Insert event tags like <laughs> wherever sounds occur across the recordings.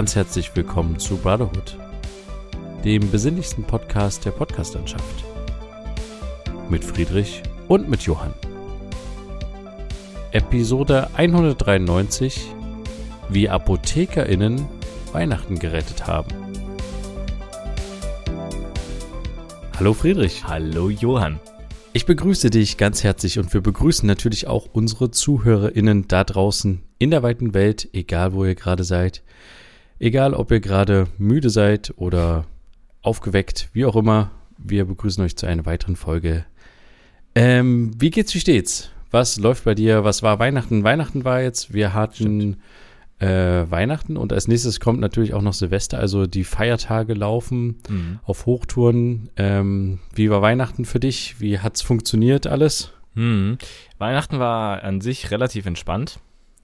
Ganz herzlich willkommen zu Brotherhood, dem besinnlichsten Podcast der Podcastlandschaft. Mit Friedrich und mit Johann. Episode 193 Wie ApothekerInnen Weihnachten gerettet haben. Hallo Friedrich. Hallo Johann. Ich begrüße dich ganz herzlich und wir begrüßen natürlich auch unsere ZuhörerInnen da draußen in der weiten Welt, egal wo ihr gerade seid. Egal, ob ihr gerade müde seid oder aufgeweckt, wie auch immer. Wir begrüßen euch zu einer weiteren Folge. Ähm, wie geht's, wie steht's? Was läuft bei dir? Was war Weihnachten? Weihnachten war jetzt, wir hatten äh, Weihnachten und als nächstes kommt natürlich auch noch Silvester, also die Feiertage laufen mhm. auf Hochtouren. Ähm, wie war Weihnachten für dich? Wie hat's funktioniert alles? Mhm. Weihnachten war an sich relativ entspannt.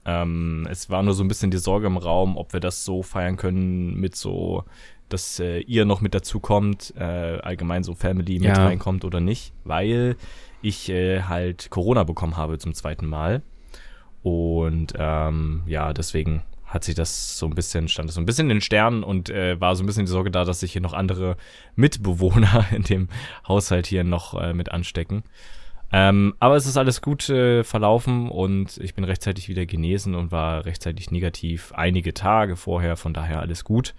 Ähm, es war nur so ein bisschen die Sorge im Raum, ob wir das so feiern können mit so, dass äh, ihr noch mit dazu kommt, äh, allgemein so Family mit ja. reinkommt oder nicht, weil ich äh, halt Corona bekommen habe zum zweiten Mal. Und ähm, ja, deswegen hat sich das so ein bisschen, stand das so ein bisschen in den Sternen und äh, war so ein bisschen die Sorge da, dass sich hier noch andere Mitbewohner <laughs> in dem Haushalt hier noch äh, mit anstecken. Ähm, aber es ist alles gut äh, verlaufen und ich bin rechtzeitig wieder genesen und war rechtzeitig negativ einige Tage vorher, von daher alles gut.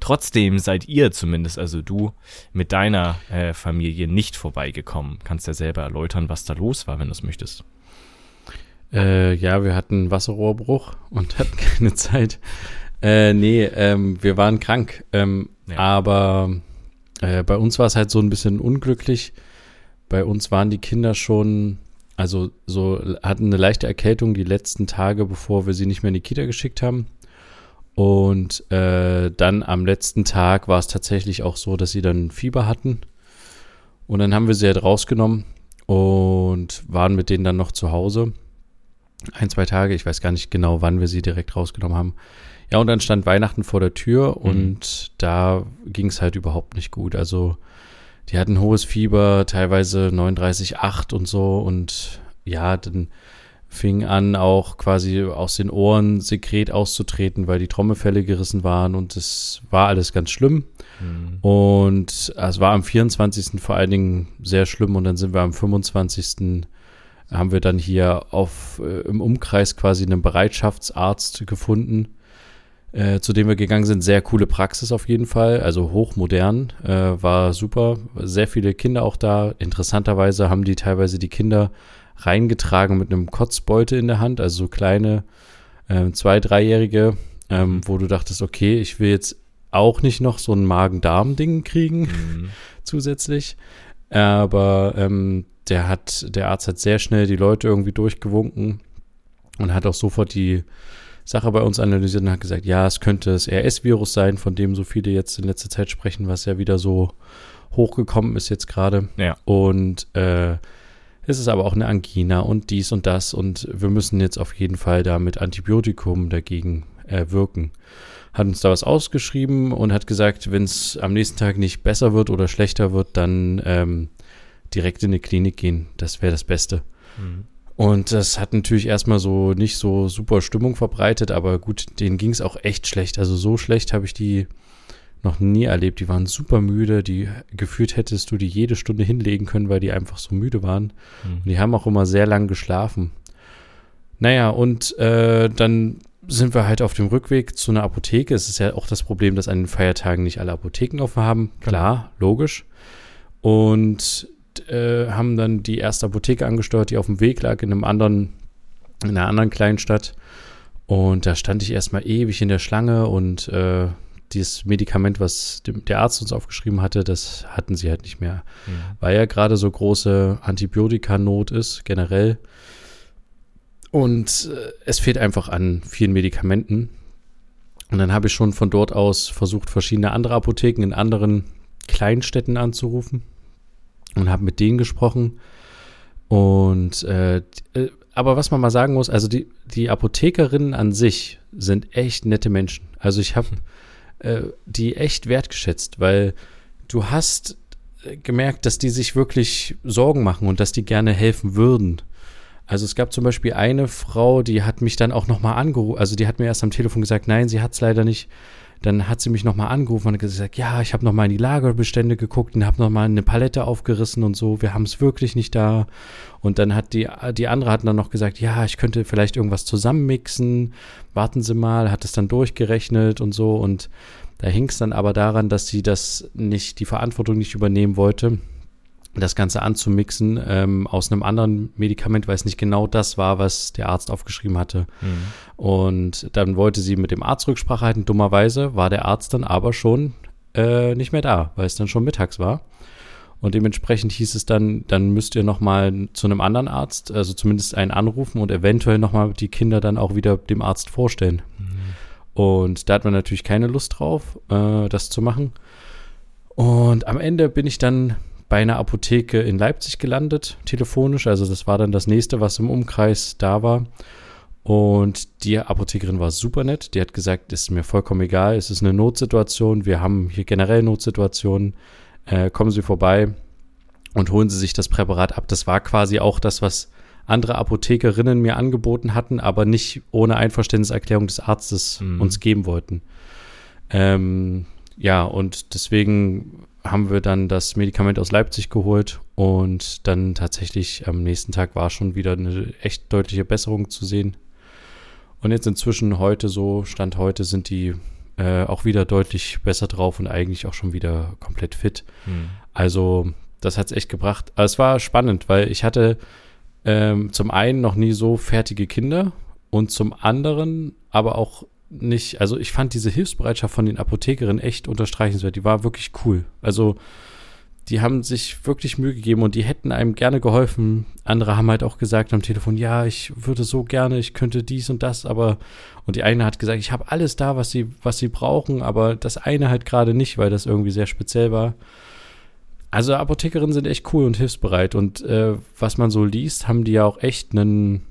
Trotzdem seid ihr zumindest, also du, mit deiner äh, Familie nicht vorbeigekommen. Kannst ja selber erläutern, was da los war, wenn du es möchtest. Äh, ja, wir hatten Wasserrohrbruch und <laughs> hatten keine Zeit. Äh, nee, ähm, wir waren krank. Ähm, ja. Aber äh, bei uns war es halt so ein bisschen unglücklich. Bei uns waren die Kinder schon, also so, hatten eine leichte Erkältung die letzten Tage, bevor wir sie nicht mehr in die Kita geschickt haben. Und äh, dann am letzten Tag war es tatsächlich auch so, dass sie dann Fieber hatten. Und dann haben wir sie halt rausgenommen und waren mit denen dann noch zu Hause ein, zwei Tage, ich weiß gar nicht genau, wann wir sie direkt rausgenommen haben. Ja, und dann stand Weihnachten vor der Tür mhm. und da ging es halt überhaupt nicht gut. Also die hatten hohes Fieber, teilweise 39,8 und so und ja, dann fing an auch quasi aus den Ohren Sekret auszutreten, weil die Trommelfälle gerissen waren und es war alles ganz schlimm. Mhm. Und es war am 24. vor allen Dingen sehr schlimm und dann sind wir am 25 haben wir dann hier auf, äh, im Umkreis quasi einen Bereitschaftsarzt gefunden, äh, zu dem wir gegangen sind. Sehr coole Praxis auf jeden Fall, also hochmodern, äh, war super. Sehr viele Kinder auch da. Interessanterweise haben die teilweise die Kinder reingetragen mit einem Kotzbeutel in der Hand, also so kleine äh, zwei, dreijährige, ähm, wo du dachtest, okay, ich will jetzt auch nicht noch so ein Magen-Darm-Ding kriegen mhm. <laughs> zusätzlich. Aber ähm, der hat, der Arzt hat sehr schnell die Leute irgendwie durchgewunken und hat auch sofort die Sache bei uns analysiert und hat gesagt, ja, es könnte das RS-Virus sein, von dem so viele jetzt in letzter Zeit sprechen, was ja wieder so hochgekommen ist jetzt gerade. Ja. Und äh, es ist aber auch eine Angina und dies und das und wir müssen jetzt auf jeden Fall da mit Antibiotikum dagegen äh, wirken. Hat uns da was ausgeschrieben und hat gesagt, wenn es am nächsten Tag nicht besser wird oder schlechter wird, dann ähm, direkt in die Klinik gehen. Das wäre das Beste. Mhm. Und das hat natürlich erstmal so nicht so super Stimmung verbreitet, aber gut, denen ging es auch echt schlecht. Also so schlecht habe ich die noch nie erlebt. Die waren super müde. Die gefühlt hättest du die jede Stunde hinlegen können, weil die einfach so müde waren. Mhm. Und die haben auch immer sehr lang geschlafen. Naja, und äh, dann sind wir halt auf dem Rückweg zu einer Apotheke. Es ist ja auch das Problem, dass an den Feiertagen nicht alle Apotheken offen haben. Klar, logisch. Und äh, haben dann die erste Apotheke angesteuert, die auf dem Weg lag in einem anderen, in einer anderen kleinen Stadt. Und da stand ich erstmal ewig in der Schlange und äh, dieses Medikament, was der Arzt uns aufgeschrieben hatte, das hatten sie halt nicht mehr. Mhm. Weil ja gerade so große Antibiotikanot ist, generell. Und äh, es fehlt einfach an vielen Medikamenten. Und dann habe ich schon von dort aus versucht, verschiedene andere Apotheken in anderen Kleinstädten anzurufen und habe mit denen gesprochen. Und äh, äh, aber was man mal sagen muss, also die, die Apothekerinnen an sich sind echt nette Menschen. Also ich habe äh, die echt wertgeschätzt, weil du hast äh, gemerkt, dass die sich wirklich Sorgen machen und dass die gerne helfen würden. Also es gab zum Beispiel eine Frau, die hat mich dann auch nochmal angerufen, also die hat mir erst am Telefon gesagt, nein, sie hat es leider nicht. Dann hat sie mich nochmal angerufen und gesagt, ja, ich habe nochmal in die Lagerbestände geguckt und habe nochmal eine Palette aufgerissen und so, wir haben es wirklich nicht da. Und dann hat die, die andere hat dann noch gesagt, ja, ich könnte vielleicht irgendwas zusammenmixen, warten Sie mal, hat es dann durchgerechnet und so. Und da hing es dann aber daran, dass sie das nicht, die Verantwortung nicht übernehmen wollte das Ganze anzumixen ähm, aus einem anderen Medikament, weil es nicht genau das war, was der Arzt aufgeschrieben hatte. Mhm. Und dann wollte sie mit dem Arzt Rücksprache halten. Dummerweise war der Arzt dann aber schon äh, nicht mehr da, weil es dann schon mittags war. Und dementsprechend hieß es dann, dann müsst ihr nochmal zu einem anderen Arzt, also zumindest einen anrufen und eventuell nochmal die Kinder dann auch wieder dem Arzt vorstellen. Mhm. Und da hat man natürlich keine Lust drauf, äh, das zu machen. Und am Ende bin ich dann bei einer Apotheke in Leipzig gelandet, telefonisch. Also das war dann das nächste, was im Umkreis da war. Und die Apothekerin war super nett. Die hat gesagt, es ist mir vollkommen egal, es ist eine Notsituation. Wir haben hier generell Notsituationen. Äh, kommen Sie vorbei und holen Sie sich das Präparat ab. Das war quasi auch das, was andere Apothekerinnen mir angeboten hatten, aber nicht ohne Einverständniserklärung des Arztes mhm. uns geben wollten. Ähm, ja, und deswegen haben wir dann das Medikament aus Leipzig geholt und dann tatsächlich am nächsten Tag war schon wieder eine echt deutliche Besserung zu sehen. Und jetzt inzwischen heute so, Stand heute sind die äh, auch wieder deutlich besser drauf und eigentlich auch schon wieder komplett fit. Mhm. Also das hat es echt gebracht. Aber es war spannend, weil ich hatte ähm, zum einen noch nie so fertige Kinder und zum anderen aber auch nicht, also ich fand diese Hilfsbereitschaft von den Apothekerinnen echt unterstreichenswert. Die war wirklich cool. Also die haben sich wirklich Mühe gegeben und die hätten einem gerne geholfen. Andere haben halt auch gesagt am Telefon, ja, ich würde so gerne, ich könnte dies und das, aber und die eine hat gesagt, ich habe alles da, was sie was sie brauchen, aber das eine halt gerade nicht, weil das irgendwie sehr speziell war. Also Apothekerinnen sind echt cool und hilfsbereit und äh, was man so liest, haben die ja auch echt einen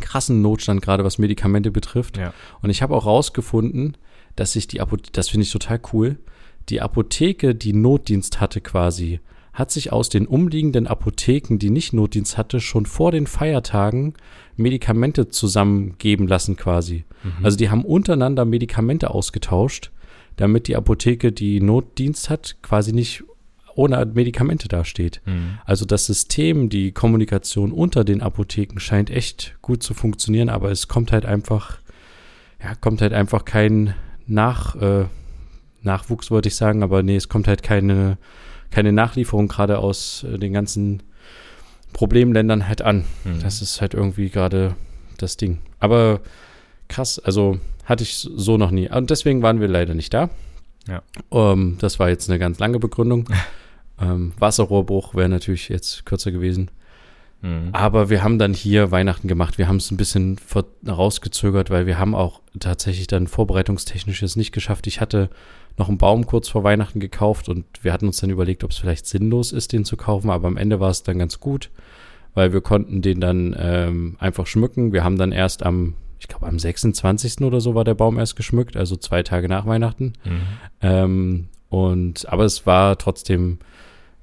krassen Notstand, gerade was Medikamente betrifft. Ja. Und ich habe auch rausgefunden, dass sich die Apotheke, das finde ich total cool, die Apotheke, die Notdienst hatte quasi, hat sich aus den umliegenden Apotheken, die nicht Notdienst hatte, schon vor den Feiertagen Medikamente zusammengeben lassen quasi. Mhm. Also die haben untereinander Medikamente ausgetauscht, damit die Apotheke, die Notdienst hat, quasi nicht ohne Medikamente dasteht. Mhm. Also das System, die Kommunikation unter den Apotheken scheint echt gut zu funktionieren, aber es kommt halt einfach, ja, kommt halt einfach kein Nach, äh, Nachwuchs, wollte ich sagen, aber nee, es kommt halt keine, keine Nachlieferung gerade aus äh, den ganzen Problemländern halt an. Mhm. Das ist halt irgendwie gerade das Ding. Aber krass, also hatte ich so noch nie. Und deswegen waren wir leider nicht da. Ja. Um, ähm, das war jetzt eine ganz lange Begründung. <laughs> Ähm, Wasserrohrbruch wäre natürlich jetzt kürzer gewesen. Mhm. Aber wir haben dann hier Weihnachten gemacht. Wir haben es ein bisschen rausgezögert, weil wir haben auch tatsächlich dann vorbereitungstechnisches nicht geschafft. Ich hatte noch einen Baum kurz vor Weihnachten gekauft und wir hatten uns dann überlegt, ob es vielleicht sinnlos ist, den zu kaufen. Aber am Ende war es dann ganz gut, weil wir konnten den dann ähm, einfach schmücken. Wir haben dann erst am, ich glaube am 26. oder so war der Baum erst geschmückt, also zwei Tage nach Weihnachten. Mhm. Ähm, und aber es war trotzdem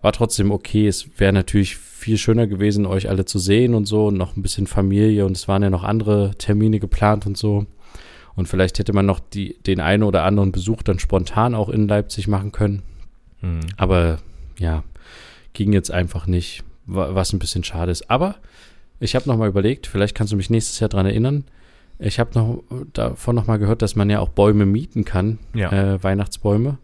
war trotzdem okay. Es wäre natürlich viel schöner gewesen, euch alle zu sehen und so und noch ein bisschen Familie und es waren ja noch andere Termine geplant und so. Und vielleicht hätte man noch die, den einen oder anderen Besuch dann spontan auch in Leipzig machen können. Mhm. Aber ja, ging jetzt einfach nicht, was ein bisschen schade ist. Aber ich habe noch mal überlegt, vielleicht kannst du mich nächstes Jahr daran erinnern. Ich habe noch davon noch mal gehört, dass man ja auch Bäume mieten kann, ja. äh, Weihnachtsbäume.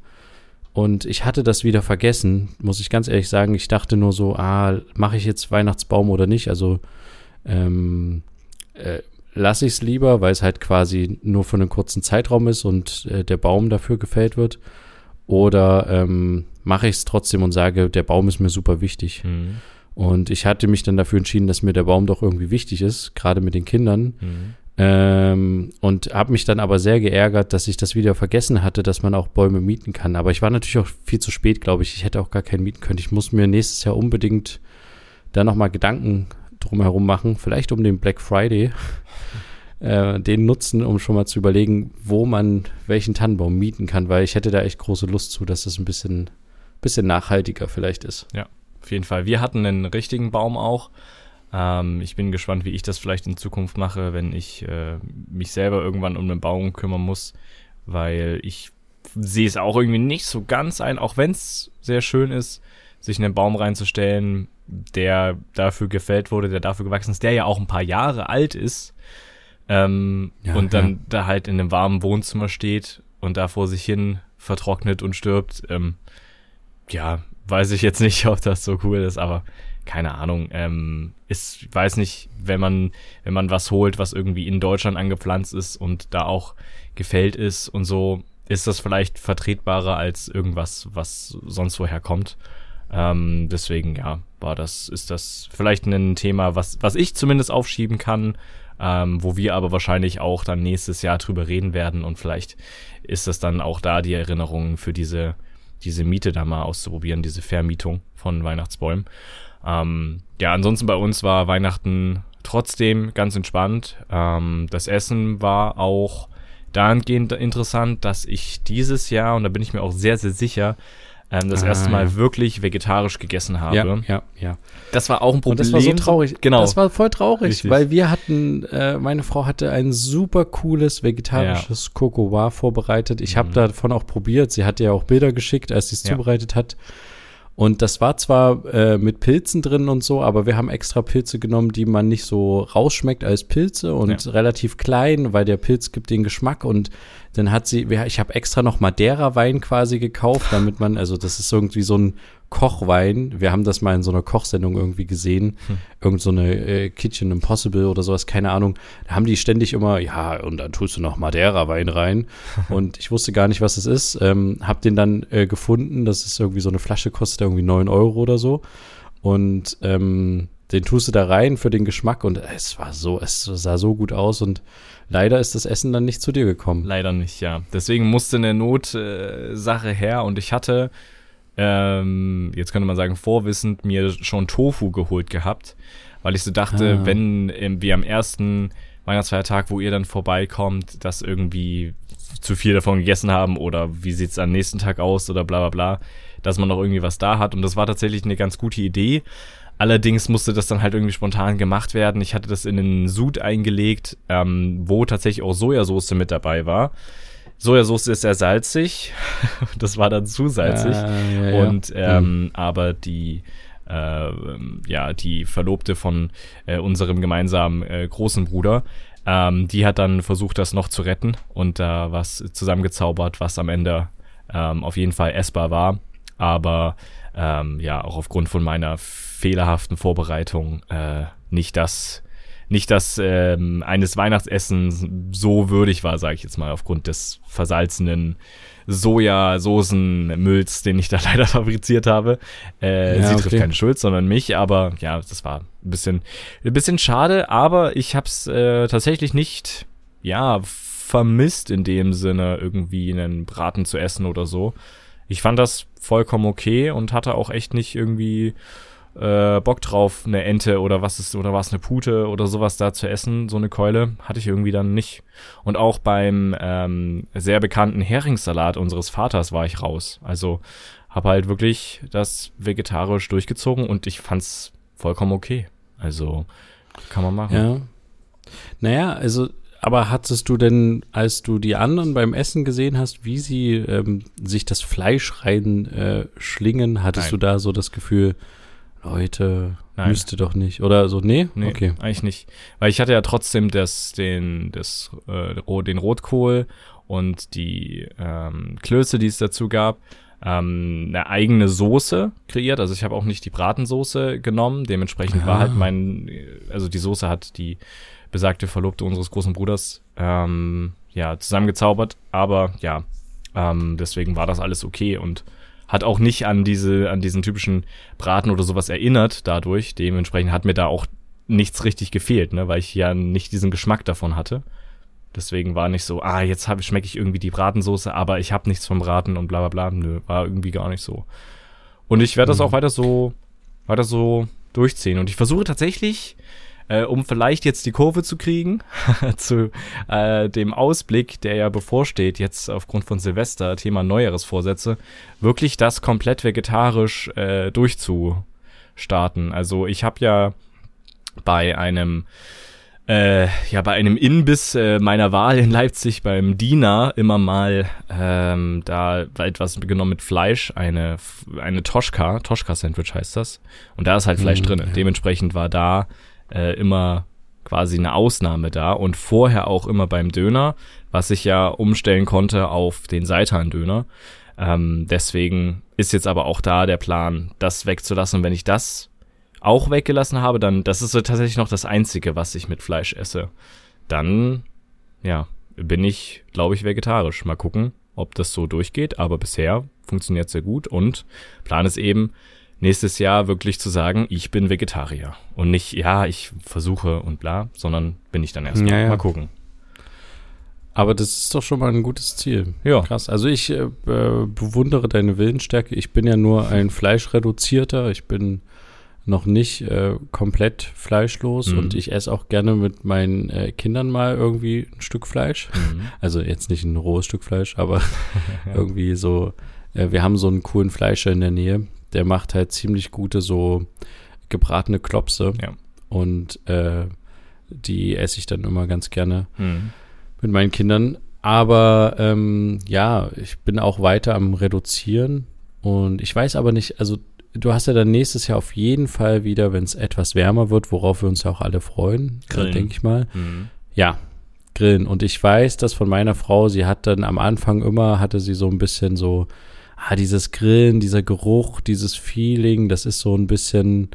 Und ich hatte das wieder vergessen, muss ich ganz ehrlich sagen. Ich dachte nur so, ah, mache ich jetzt Weihnachtsbaum oder nicht? Also ähm, äh, lasse ich es lieber, weil es halt quasi nur für einen kurzen Zeitraum ist und äh, der Baum dafür gefällt wird. Oder ähm, mache ich es trotzdem und sage, der Baum ist mir super wichtig. Mhm. Und ich hatte mich dann dafür entschieden, dass mir der Baum doch irgendwie wichtig ist, gerade mit den Kindern. Mhm. Ähm, und habe mich dann aber sehr geärgert, dass ich das wieder vergessen hatte, dass man auch Bäume mieten kann. Aber ich war natürlich auch viel zu spät, glaube ich. Ich hätte auch gar keinen mieten können. Ich muss mir nächstes Jahr unbedingt da nochmal Gedanken drumherum machen. Vielleicht um den Black Friday. <laughs> Äh, den nutzen, um schon mal zu überlegen, wo man welchen Tannenbaum mieten kann, weil ich hätte da echt große Lust zu, dass es ein bisschen, bisschen nachhaltiger vielleicht ist. Ja, auf jeden Fall. Wir hatten einen richtigen Baum auch Ähm, ich bin gespannt, wie ich das vielleicht in Zukunft mache, wenn ich äh, mich selber irgendwann um einen Baum kümmern muss, weil ich sehe es auch irgendwie nicht so ganz ein, auch wenn es sehr schön ist, sich in einen Baum reinzustellen, der dafür gefällt wurde, der dafür gewachsen ist, der ja auch ein paar Jahre alt ist ähm, ja, und dann ja. da halt in einem warmen Wohnzimmer steht und da vor sich hin vertrocknet und stirbt. Ähm, ja, weiß ich jetzt nicht, <laughs> ob das so cool ist, aber keine Ahnung. Ähm, ist, weiß nicht, wenn man, wenn man was holt, was irgendwie in Deutschland angepflanzt ist und da auch gefällt ist und so, ist das vielleicht vertretbarer als irgendwas, was sonst woher kommt. Ähm, deswegen, ja, war das, ist das vielleicht ein Thema, was, was ich zumindest aufschieben kann, ähm, wo wir aber wahrscheinlich auch dann nächstes Jahr drüber reden werden und vielleicht ist das dann auch da die Erinnerung für diese, diese Miete da mal auszuprobieren, diese Vermietung von Weihnachtsbäumen. Ähm, ja, ansonsten bei uns war Weihnachten trotzdem ganz entspannt. Ähm, das Essen war auch dahingehend interessant, dass ich dieses Jahr, und da bin ich mir auch sehr, sehr sicher, ähm, das ah, erste Mal ja. wirklich vegetarisch gegessen habe. Ja, ja, ja. Das war auch ein Problem. Und das war so traurig. Genau. Das war voll traurig, Richtig. weil wir hatten, äh, meine Frau hatte ein super cooles vegetarisches ja. Cocoa vorbereitet. Ich mhm. habe davon auch probiert. Sie hatte ja auch Bilder geschickt, als sie es ja. zubereitet hat. Und das war zwar äh, mit Pilzen drin und so, aber wir haben extra Pilze genommen, die man nicht so rausschmeckt als Pilze und ja. relativ klein, weil der Pilz gibt den Geschmack und dann hat sie, ich habe extra noch Madeira-Wein quasi gekauft, damit man, also das ist irgendwie so ein Kochwein. Wir haben das mal in so einer Kochsendung irgendwie gesehen. Hm. Irgend so eine äh, Kitchen Impossible oder sowas, keine Ahnung. Da haben die ständig immer, ja, und dann tust du noch Madeira-Wein rein. <laughs> und ich wusste gar nicht, was es ist. Ähm, hab den dann äh, gefunden. Das ist irgendwie so eine Flasche, kostet irgendwie 9 Euro oder so. Und ähm, den tust du da rein für den Geschmack und es war so, es sah so gut aus und leider ist das Essen dann nicht zu dir gekommen. Leider nicht, ja. Deswegen musste eine Notsache äh, her und ich hatte, ähm, jetzt könnte man sagen, vorwissend mir schon Tofu geholt gehabt, weil ich so dachte, ah. wenn äh, wir am ersten Weihnachtsfeiertag, wo ihr dann vorbeikommt, das irgendwie zu viel davon gegessen haben oder wie sieht's am nächsten Tag aus oder bla bla bla, dass man noch irgendwie was da hat und das war tatsächlich eine ganz gute Idee Allerdings musste das dann halt irgendwie spontan gemacht werden. Ich hatte das in den Sud eingelegt, ähm, wo tatsächlich auch Sojasauce mit dabei war. Sojasauce ist sehr salzig. <laughs> das war dann zu salzig. Äh, ja, Und ähm, mhm. aber die äh, ja, die Verlobte von äh, unserem gemeinsamen äh, großen Bruder, ähm, die hat dann versucht, das noch zu retten und da was zusammengezaubert, was am Ende ähm, auf jeden Fall essbar war. Aber ähm, ja, auch aufgrund von meiner fehlerhaften Vorbereitung äh, nicht das nicht das ähm, eines Weihnachtsessens so würdig war, sage ich jetzt mal, aufgrund des versalzenen Sojasoßenmülls, den ich da <laughs> leider fabriziert habe. Äh, ja, sie okay. trifft keine Schuld, sondern mich, aber ja, das war ein bisschen, ein bisschen schade, aber ich habe es äh, tatsächlich nicht, ja, vermisst in dem Sinne, irgendwie einen Braten zu essen oder so. Ich fand das vollkommen okay und hatte auch echt nicht irgendwie äh, Bock drauf, eine Ente oder was ist, oder was eine Pute oder sowas da zu essen, so eine Keule, hatte ich irgendwie dann nicht. Und auch beim ähm, sehr bekannten Heringssalat unseres Vaters war ich raus. Also habe halt wirklich das vegetarisch durchgezogen und ich fand's vollkommen okay. Also kann man machen. Ja. Naja, also aber hattest du denn, als du die anderen beim Essen gesehen hast, wie sie ähm, sich das Fleisch rein äh, schlingen, hattest Nein. du da so das Gefühl, Leute, Nein. müsste doch nicht. Oder so, nee? Nee, okay. eigentlich nicht. Weil ich hatte ja trotzdem das, den, das, äh, den Rotkohl und die ähm, Klöße, die es dazu gab, ähm, eine eigene Soße kreiert. Also ich habe auch nicht die Bratensoße genommen. Dementsprechend ah. war halt mein, also die Soße hat die besagte Verlobte unseres großen Bruders ähm, ja zusammengezaubert. Aber ja, ähm, deswegen war das alles okay und hat auch nicht an diese, an diesen typischen Braten oder sowas erinnert dadurch. Dementsprechend hat mir da auch nichts richtig gefehlt, ne, weil ich ja nicht diesen Geschmack davon hatte. Deswegen war nicht so, ah, jetzt habe schmecke ich irgendwie die Bratensoße, aber ich habe nichts vom Braten und bla bla bla. Nö, war irgendwie gar nicht so. Und ich werde das mhm. auch weiter so, weiter so durchziehen. Und ich versuche tatsächlich, äh, um vielleicht jetzt die Kurve zu kriegen <laughs> zu äh, dem Ausblick, der ja bevorsteht, jetzt aufgrund von Silvester, Thema Neujahresvorsätze, wirklich das komplett vegetarisch äh, durchzustarten. Also ich habe ja bei einem äh, ja bei einem Inbiss äh, meiner Wahl in Leipzig beim Diener immer mal ähm, da etwas genommen mit Fleisch, eine eine Toschka, Toschka Sandwich heißt das und da ist halt Fleisch mhm, drin. Ja. Dementsprechend war da äh, immer quasi eine Ausnahme da und vorher auch immer beim Döner, was ich ja umstellen konnte auf den Seitan-Döner. Ähm, deswegen ist jetzt aber auch da der Plan, das wegzulassen. wenn ich das auch weggelassen habe, dann, das ist so tatsächlich noch das Einzige, was ich mit Fleisch esse. Dann, ja, bin ich, glaube ich, vegetarisch. Mal gucken, ob das so durchgeht, aber bisher funktioniert sehr gut und Plan ist eben, nächstes Jahr wirklich zu sagen, ich bin Vegetarier. Und nicht, ja, ich versuche und bla, sondern bin ich dann erstmal. Ja, ja. Mal gucken. Aber das ist doch schon mal ein gutes Ziel. Ja. Krass. Also ich äh, bewundere deine Willensstärke. Ich bin ja nur ein Fleischreduzierter. Ich bin noch nicht äh, komplett fleischlos mhm. und ich esse auch gerne mit meinen äh, Kindern mal irgendwie ein Stück Fleisch. Mhm. <laughs> Also jetzt nicht ein rohes Stück Fleisch, aber <laughs> irgendwie so. Äh, wir haben so einen coolen Fleischer in der Nähe, der macht halt ziemlich gute so gebratene Klopse. Ja. Und äh, die esse ich dann immer ganz gerne mhm. mit meinen Kindern. Aber ähm, ja, ich bin auch weiter am Reduzieren. Und ich weiß aber nicht, also du hast ja dann nächstes Jahr auf jeden Fall wieder, wenn es etwas wärmer wird, worauf wir uns ja auch alle freuen, denke ich mal. Mhm. Ja, grillen. Und ich weiß das von meiner Frau, sie hat dann am Anfang immer, hatte sie so ein bisschen so, ah, dieses Grillen, dieser Geruch, dieses Feeling, das ist so ein bisschen,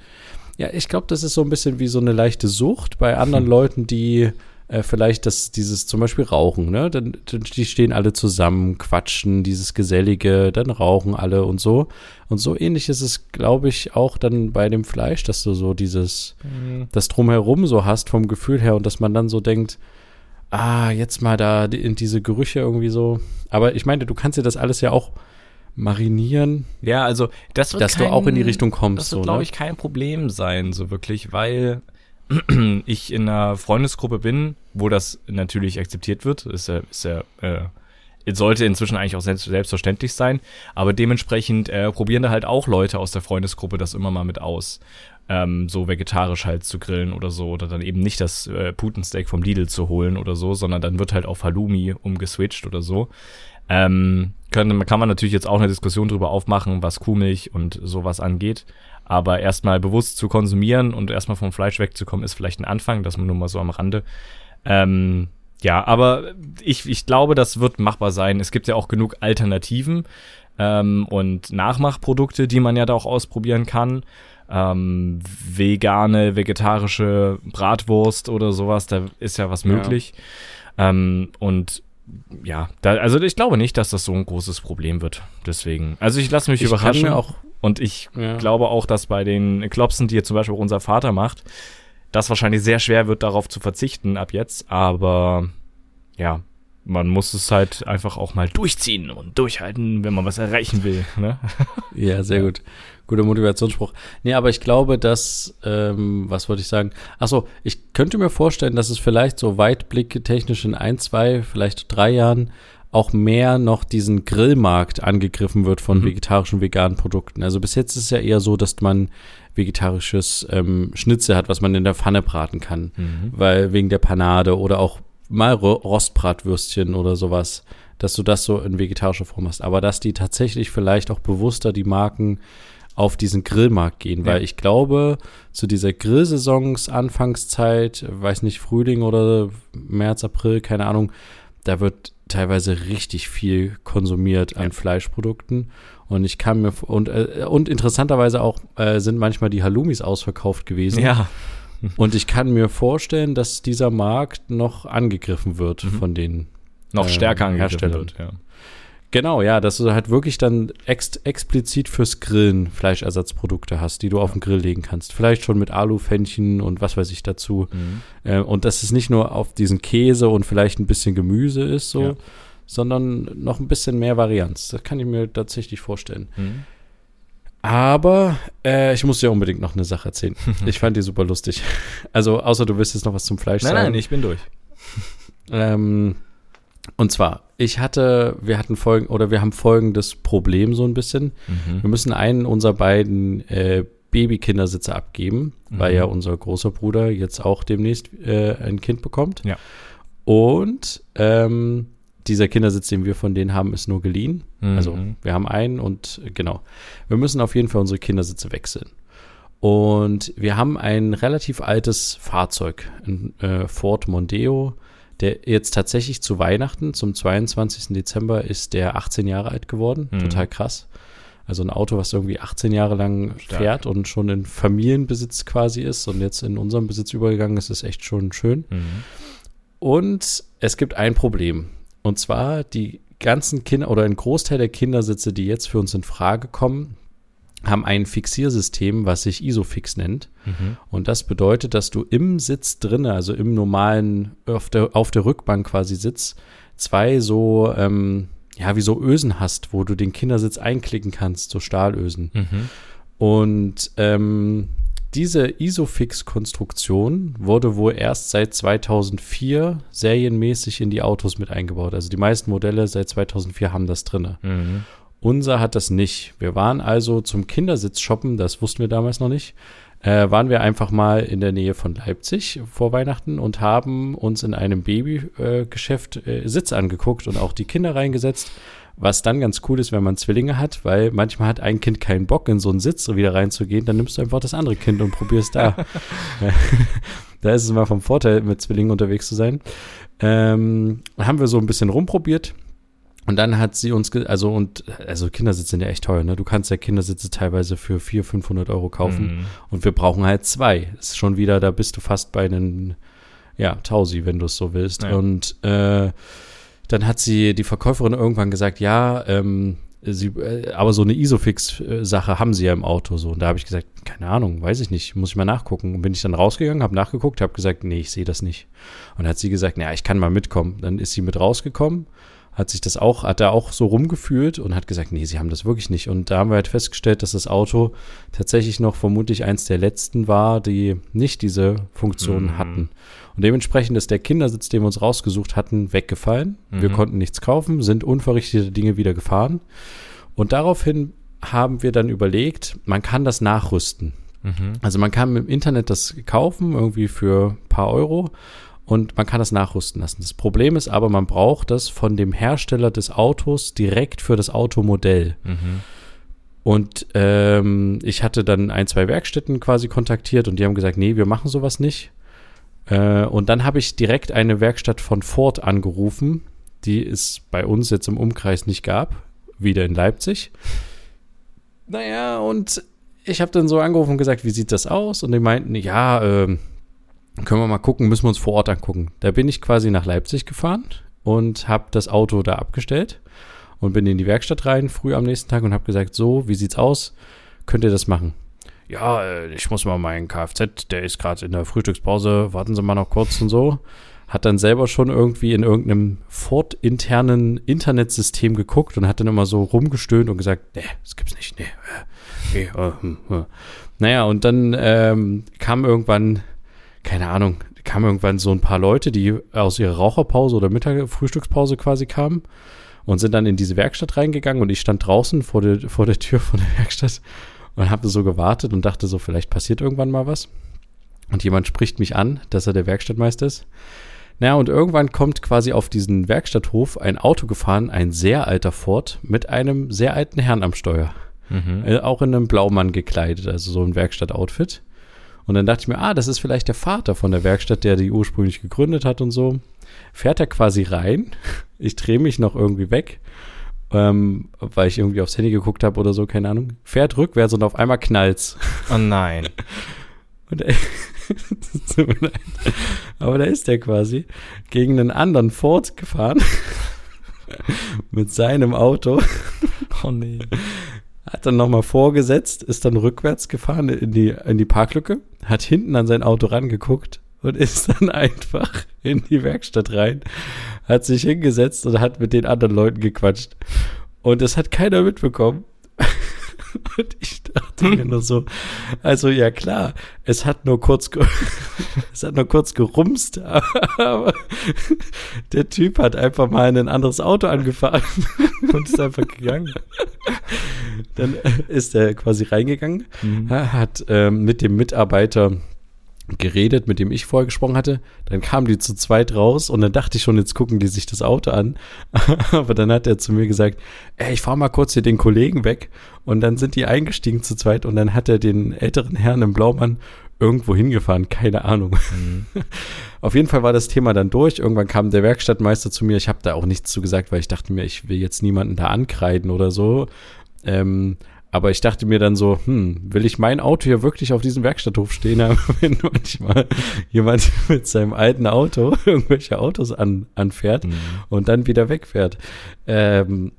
ja, ich glaube, das ist so ein bisschen wie so eine leichte Sucht bei anderen hm. Leuten, die äh, vielleicht das, dieses zum Beispiel Rauchen, ne? Dann, die stehen alle zusammen, quatschen, dieses Gesellige, dann rauchen alle und so. Und so ähnlich ist es, glaube ich, auch dann bei dem Fleisch, dass du so dieses, mhm. das drumherum so hast vom Gefühl her und dass man dann so denkt, ah, jetzt mal da in diese Gerüche irgendwie so. Aber ich meine, du kannst dir das alles ja auch marinieren. Ja, also das wird dass kein, du auch in die Richtung kommst. Das wird, so, glaube ne? ich, kein Problem sein, so wirklich, weil <clears throat> ich in einer Freundesgruppe bin, wo das natürlich akzeptiert wird. Ist ja, ist ja äh, sollte inzwischen eigentlich auch selbst, selbstverständlich sein, aber dementsprechend äh, probieren da halt auch Leute aus der Freundesgruppe das immer mal mit aus. Ähm, so vegetarisch halt zu grillen oder so, oder dann eben nicht das äh, Putensteak vom Lidl zu holen oder so, sondern dann wird halt auf Halloumi umgeswitcht oder so. Ähm, können, kann man natürlich jetzt auch eine Diskussion darüber aufmachen, was Kuhmilch und sowas angeht. Aber erstmal bewusst zu konsumieren und erstmal vom Fleisch wegzukommen, ist vielleicht ein Anfang, das nur mal so am Rande. Ähm, ja, aber ich, ich glaube, das wird machbar sein. Es gibt ja auch genug Alternativen ähm, und Nachmachprodukte, die man ja da auch ausprobieren kann. Ähm, vegane, vegetarische Bratwurst oder sowas, da ist ja was möglich. Ja. Ähm, und ja, da, also ich glaube nicht, dass das so ein großes Problem wird. Deswegen, also ich lasse mich ich überraschen. auch, und ich ja. glaube auch, dass bei den Klopsen, die jetzt zum Beispiel auch unser Vater macht, das wahrscheinlich sehr schwer wird, darauf zu verzichten ab jetzt. Aber ja, man muss es halt einfach auch mal durchziehen und durchhalten, wenn man was erreichen will. Ne? <laughs> Ja, sehr gut. Guter Motivationsspruch. Nee, aber ich glaube, dass, ähm, was wollte ich sagen? Achso, ich könnte mir vorstellen, dass es vielleicht so weitblicke technisch in ein, zwei, vielleicht drei Jahren auch mehr noch diesen Grillmarkt angegriffen wird von mhm. vegetarischen, veganen Produkten. Also bis jetzt ist es ja eher so, dass man vegetarisches ähm, Schnitzel hat, was man in der Pfanne braten kann, mhm. weil wegen der Panade oder auch mal Rostbratwürstchen oder sowas, dass du das so in vegetarischer Form hast. Aber dass die tatsächlich vielleicht auch bewusster die Marken auf diesen Grillmarkt gehen, ja. weil ich glaube, zu dieser Grillsaisons Anfangszeit, weiß nicht, Frühling oder März, April, keine Ahnung, da wird teilweise richtig viel konsumiert an ja. Fleischprodukten. Und ich kann mir und, äh, und interessanterweise auch äh, sind manchmal die Halloumis ausverkauft gewesen. Ja. <laughs> Und ich kann mir vorstellen, dass dieser Markt noch angegriffen wird mhm. von den noch stärker äh, angegriffen wird, ja. Genau, ja, dass du halt wirklich dann ex explizit fürs Grillen Fleischersatzprodukte hast, die du ja. auf den Grill legen kannst. Vielleicht schon mit Alufännchen und was weiß ich dazu. Mhm. Äh, und dass es nicht nur auf diesen Käse und vielleicht ein bisschen Gemüse ist, so, ja. sondern noch ein bisschen mehr Varianz. Das kann ich mir tatsächlich vorstellen. Mhm. Aber äh, ich muss dir unbedingt noch eine Sache erzählen. <laughs> ich fand die super lustig. Also, außer du willst jetzt noch was zum Fleisch nein, sagen. Nein, nein, ich bin durch. ähm, und zwar, ich hatte, wir hatten folgen oder wir haben folgendes Problem so ein bisschen. Mhm. Wir müssen einen unserer beiden äh, Babykindersitze abgeben, mhm. weil ja unser großer Bruder jetzt auch demnächst äh, ein Kind bekommt. Ja. Und ähm, dieser Kindersitz, den wir von denen haben, ist nur geliehen. Mhm. Also wir haben einen und genau. Wir müssen auf jeden Fall unsere Kindersitze wechseln. Und wir haben ein relativ altes Fahrzeug, ein äh, Ford Mondeo, der jetzt tatsächlich zu Weihnachten, zum 22. Dezember, ist der 18 Jahre alt geworden. Mhm. Total krass. Also ein Auto, was irgendwie 18 Jahre lang Stark. fährt und schon in Familienbesitz quasi ist und jetzt in unserem Besitz übergegangen ist, ist echt schon schön. Mhm. Und es gibt ein Problem. Und zwar die ganzen Kinder oder ein Großteil der Kindersitze, die jetzt für uns in Frage kommen, haben ein Fixiersystem, was sich Isofix nennt. Mhm. Und das bedeutet, dass du im Sitz drinne, also im normalen, auf der, auf der Rückbank quasi Sitz, zwei so, ähm, ja, wie so Ösen hast, wo du den Kindersitz einklicken kannst, so Stahlösen. Mhm. Und ähm, diese Isofix-Konstruktion wurde wohl erst seit 2004 serienmäßig in die Autos mit eingebaut. Also die meisten Modelle seit 2004 haben das drinne. Mhm. Unser hat das nicht. Wir waren also zum Kindersitz shoppen, das wussten wir damals noch nicht. Äh, waren wir einfach mal in der Nähe von Leipzig vor Weihnachten und haben uns in einem Babygeschäft äh, äh, Sitz angeguckt und auch die Kinder reingesetzt. Was dann ganz cool ist, wenn man Zwillinge hat, weil manchmal hat ein Kind keinen Bock, in so einen Sitz wieder reinzugehen, dann nimmst du einfach das andere Kind und probierst da. <laughs> da ist es mal vom Vorteil, mit Zwillingen unterwegs zu sein. Ähm, haben wir so ein bisschen rumprobiert und dann hat sie uns, also und also Kindersitze sind ja echt teuer, ne? Du kannst ja Kindersitze teilweise für 400, 500 Euro kaufen mhm. und wir brauchen halt zwei. Das ist schon wieder, da bist du fast bei einem, ja, Tausi, wenn du es so willst. Ja. Und äh, dann hat sie die Verkäuferin irgendwann gesagt, ja, ähm, sie, äh, aber so eine Isofix-Sache haben sie ja im Auto so. Und da habe ich gesagt, keine Ahnung, weiß ich nicht, muss ich mal nachgucken. Und bin ich dann rausgegangen, habe nachgeguckt, habe gesagt, nee, ich sehe das nicht. Und hat sie gesagt, naja, ich kann mal mitkommen. Dann ist sie mit rausgekommen hat sich das auch, hat er auch so rumgefühlt und hat gesagt, nee, sie haben das wirklich nicht. Und da haben wir halt festgestellt, dass das Auto tatsächlich noch vermutlich eins der letzten war, die nicht diese Funktion mhm. hatten. Und dementsprechend ist der Kindersitz, den wir uns rausgesucht hatten, weggefallen. Mhm. Wir konnten nichts kaufen, sind unverrichtete Dinge wieder gefahren. Und daraufhin haben wir dann überlegt, man kann das nachrüsten. Mhm. Also man kann im Internet das kaufen, irgendwie für ein paar Euro und man kann das nachrüsten lassen. Das Problem ist aber, man braucht das von dem Hersteller des Autos direkt für das Automodell. Mhm. Und ähm, ich hatte dann ein, zwei Werkstätten quasi kontaktiert und die haben gesagt, nee, wir machen sowas nicht. Äh, und dann habe ich direkt eine Werkstatt von Ford angerufen, die es bei uns jetzt im Umkreis nicht gab, wieder in Leipzig. Naja, und ich habe dann so angerufen und gesagt, wie sieht das aus? Und die meinten, ja, äh, können wir mal gucken, müssen wir uns vor Ort angucken. Da bin ich quasi nach Leipzig gefahren und habe das Auto da abgestellt und bin in die Werkstatt rein, früh am nächsten Tag und habe gesagt, so, wie sieht's aus? Könnt ihr das machen? Ja, äh, ich muss mal meinen Kfz, der ist gerade in der Frühstückspause, warten Sie mal noch kurz und so. Hat dann selber schon irgendwie in irgendeinem Ford-internen Internetsystem geguckt und hat dann immer so rumgestöhnt und gesagt, nee, das gibt's nicht, nee, nee, äh, hm, äh. Naja, und dann ähm, kam irgendwann keine Ahnung, kamen irgendwann so ein paar Leute, die aus ihrer Raucherpause oder Mittag Frühstückspause quasi kamen und sind dann in diese Werkstatt reingegangen und ich stand draußen vor der, vor der Tür von der Werkstatt und habe so gewartet und dachte so, vielleicht passiert irgendwann mal was. Und jemand spricht mich an, dass er der Werkstattmeister ist. Naja, und irgendwann kommt quasi auf diesen Werkstatthof ein Auto gefahren, ein sehr alter Ford, mit einem sehr alten Herrn am Steuer. Mhm. Äh, auch in einem Blaumann gekleidet, also so ein Werkstattoutfit. Und dann dachte ich mir, ah, das ist vielleicht der Vater von der Werkstatt, der die ursprünglich gegründet hat und so. Fährt er quasi rein. <laughs> Ich drehe mich noch irgendwie weg, ähm, weil ich irgendwie aufs Handy geguckt habe oder so, keine Ahnung. Fährt rückwärts und auf einmal knallt's. Oh nein. <laughs> Und er, <laughs> Aber da ist er quasi gegen einen anderen Ford gefahren. <laughs> mit seinem Auto. Oh nee hat dann nochmal vorgesetzt, ist dann rückwärts gefahren in die, in die Parklücke, hat hinten an sein Auto rangeguckt und ist dann einfach in die Werkstatt rein, hat sich hingesetzt und hat mit den anderen Leuten gequatscht. Und das hat keiner mitbekommen. <laughs> Und ich dachte mir nur so, also ja klar, es hat nur kurz, <laughs> es hat nur kurz gerumst, <laughs> aber der Typ hat einfach mal in ein anderes Auto angefahren und ist einfach gegangen. dann ist er quasi reingegangen, mhm. hat ähm, mit dem Mitarbeiter geredet, mit dem ich vorher gesprochen hatte. Dann kamen die zu zweit raus und dann dachte ich schon, jetzt gucken die sich das Auto an. <laughs> Aber dann hat er zu mir gesagt, ey, ich fahr mal kurz hier den Kollegen weg. Und dann sind die eingestiegen zu zweit und dann hat er den älteren Herrn im Blaumann irgendwo hingefahren, keine Ahnung. Mhm. <laughs> Auf jeden Fall war das Thema dann durch. Irgendwann kam der Werkstattmeister zu mir. Ich habe da auch nichts zu gesagt, weil ich dachte mir, ich will jetzt niemanden da ankreiden oder so. Ähm, aber ich dachte mir dann so, hm, will ich mein Auto hier wirklich auf diesem Werkstatthof stehen haben, <laughs> wenn manchmal jemand mit seinem alten Auto <laughs> irgendwelche Autos an, anfährt mhm. und dann wieder wegfährt. Ähm,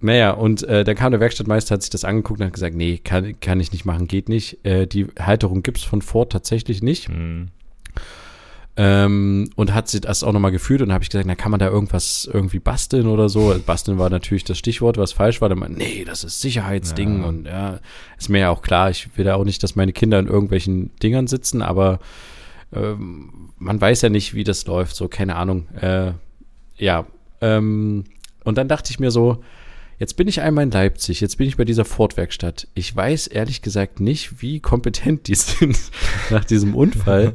naja, und äh, dann kam der Werkstattmeister, hat sich das angeguckt und hat gesagt, nee, kann, kann ich nicht machen, geht nicht. Äh, die Halterung gibt's von Ford tatsächlich nicht. Mhm. Ähm, und hat sie das auch nochmal gefühlt und habe ich gesagt, na kann man da irgendwas irgendwie basteln oder so. Basteln war natürlich das Stichwort, was falsch war. Dann meinte, nee, das ist Sicherheitsding ja. und ja, ist mir ja auch klar, ich will da auch nicht, dass meine Kinder in irgendwelchen Dingern sitzen, aber ähm, man weiß ja nicht, wie das läuft, so keine Ahnung. Äh, ja, ähm, und dann dachte ich mir so, Jetzt bin ich einmal in Leipzig, jetzt bin ich bei dieser Ford-Werkstatt. Ich weiß ehrlich gesagt nicht, wie kompetent die <laughs> sind nach diesem Unfall.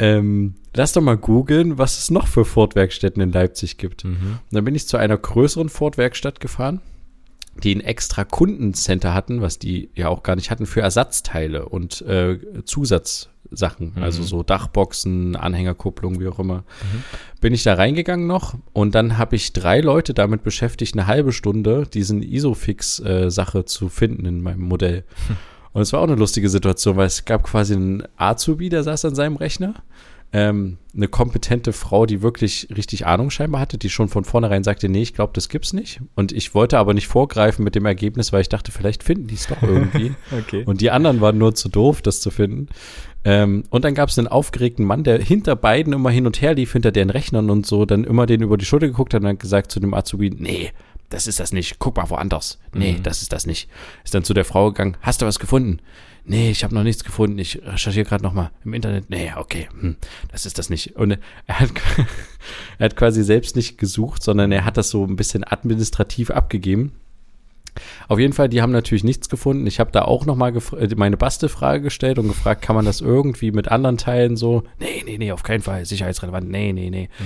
Ähm, lass doch mal googeln, was es noch für Ford-Werkstätten in Leipzig gibt. Mhm. Und dann bin ich zu einer größeren Ford-Werkstatt gefahren, die ein extra Kundencenter hatten, was die ja auch gar nicht hatten, für Ersatzteile und äh, Zusatzsachen, mhm. also so Dachboxen, Anhängerkupplung, wie auch immer. Mhm. Bin ich da reingegangen noch und dann habe ich drei Leute damit beschäftigt, eine halbe Stunde diesen Isofix-Sache äh, zu finden in meinem Modell. <laughs> Und es war auch eine lustige Situation, weil es gab quasi einen Azubi, der saß an seinem Rechner. Ähm, eine kompetente Frau, die wirklich richtig Ahnung scheinbar hatte, die schon von vornherein sagte, nee, ich glaube, das gibt's nicht. Und ich wollte aber nicht vorgreifen mit dem Ergebnis, weil ich dachte, vielleicht finden die es doch irgendwie. <laughs> okay. Und die anderen waren nur zu doof, das zu finden. Ähm, und dann gab es einen aufgeregten Mann, der hinter beiden immer hin und her lief, hinter deren Rechnern und so, dann immer den über die Schulter geguckt hat und hat gesagt zu dem Azubi, nee, das ist das nicht. Guck mal woanders. Nee, mhm. das ist das nicht. Ist dann zu der Frau gegangen, hast du was gefunden? Nee, ich habe noch nichts gefunden. Ich recherchiere gerade noch mal im Internet. Nee, okay, hm, das ist das nicht. Und er hat, <laughs> er hat quasi selbst nicht gesucht, sondern er hat das so ein bisschen administrativ abgegeben. Auf jeden Fall, die haben natürlich nichts gefunden. Ich habe da auch noch mal äh, meine Bastelfrage gestellt und gefragt, kann man das irgendwie mit anderen Teilen so? Nee, nee, nee, auf keinen Fall. Sicherheitsrelevant. Nee, nee, nee. Mhm.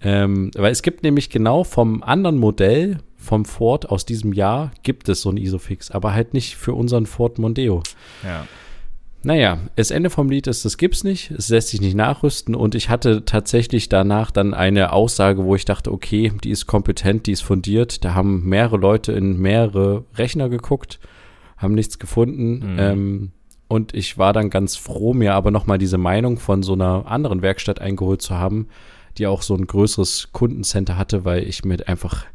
Ähm, weil es gibt nämlich genau vom anderen Modell, vom Ford aus diesem Jahr gibt es so ein Isofix, aber halt nicht für unseren Ford Mondeo. Ja. Naja, das Ende vom Lied ist, das gibt's nicht, es lässt sich nicht nachrüsten und ich hatte tatsächlich danach dann eine Aussage, wo ich dachte, okay, die ist kompetent, die ist fundiert, da haben mehrere Leute in mehrere Rechner geguckt, haben nichts gefunden mhm. ähm, und ich war dann ganz froh, mir aber nochmal diese Meinung von so einer anderen Werkstatt eingeholt zu haben, die auch so ein größeres Kundencenter hatte, weil ich mir einfach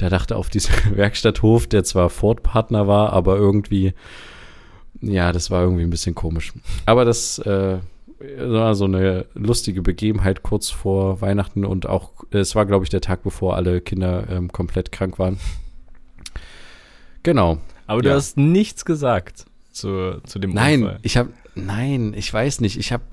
der dachte auf diesen <laughs> Werkstatthof, der zwar Ford-Partner war, aber irgendwie, ja, das war irgendwie ein bisschen komisch. Aber das äh, war so eine lustige Begebenheit kurz vor Weihnachten und auch, es war, glaube ich, der Tag, bevor alle Kinder ähm, komplett krank waren. Genau. Aber du ja. hast nichts gesagt zu, zu dem Nein, Unfall. ich habe, nein, ich weiß nicht. Ich habe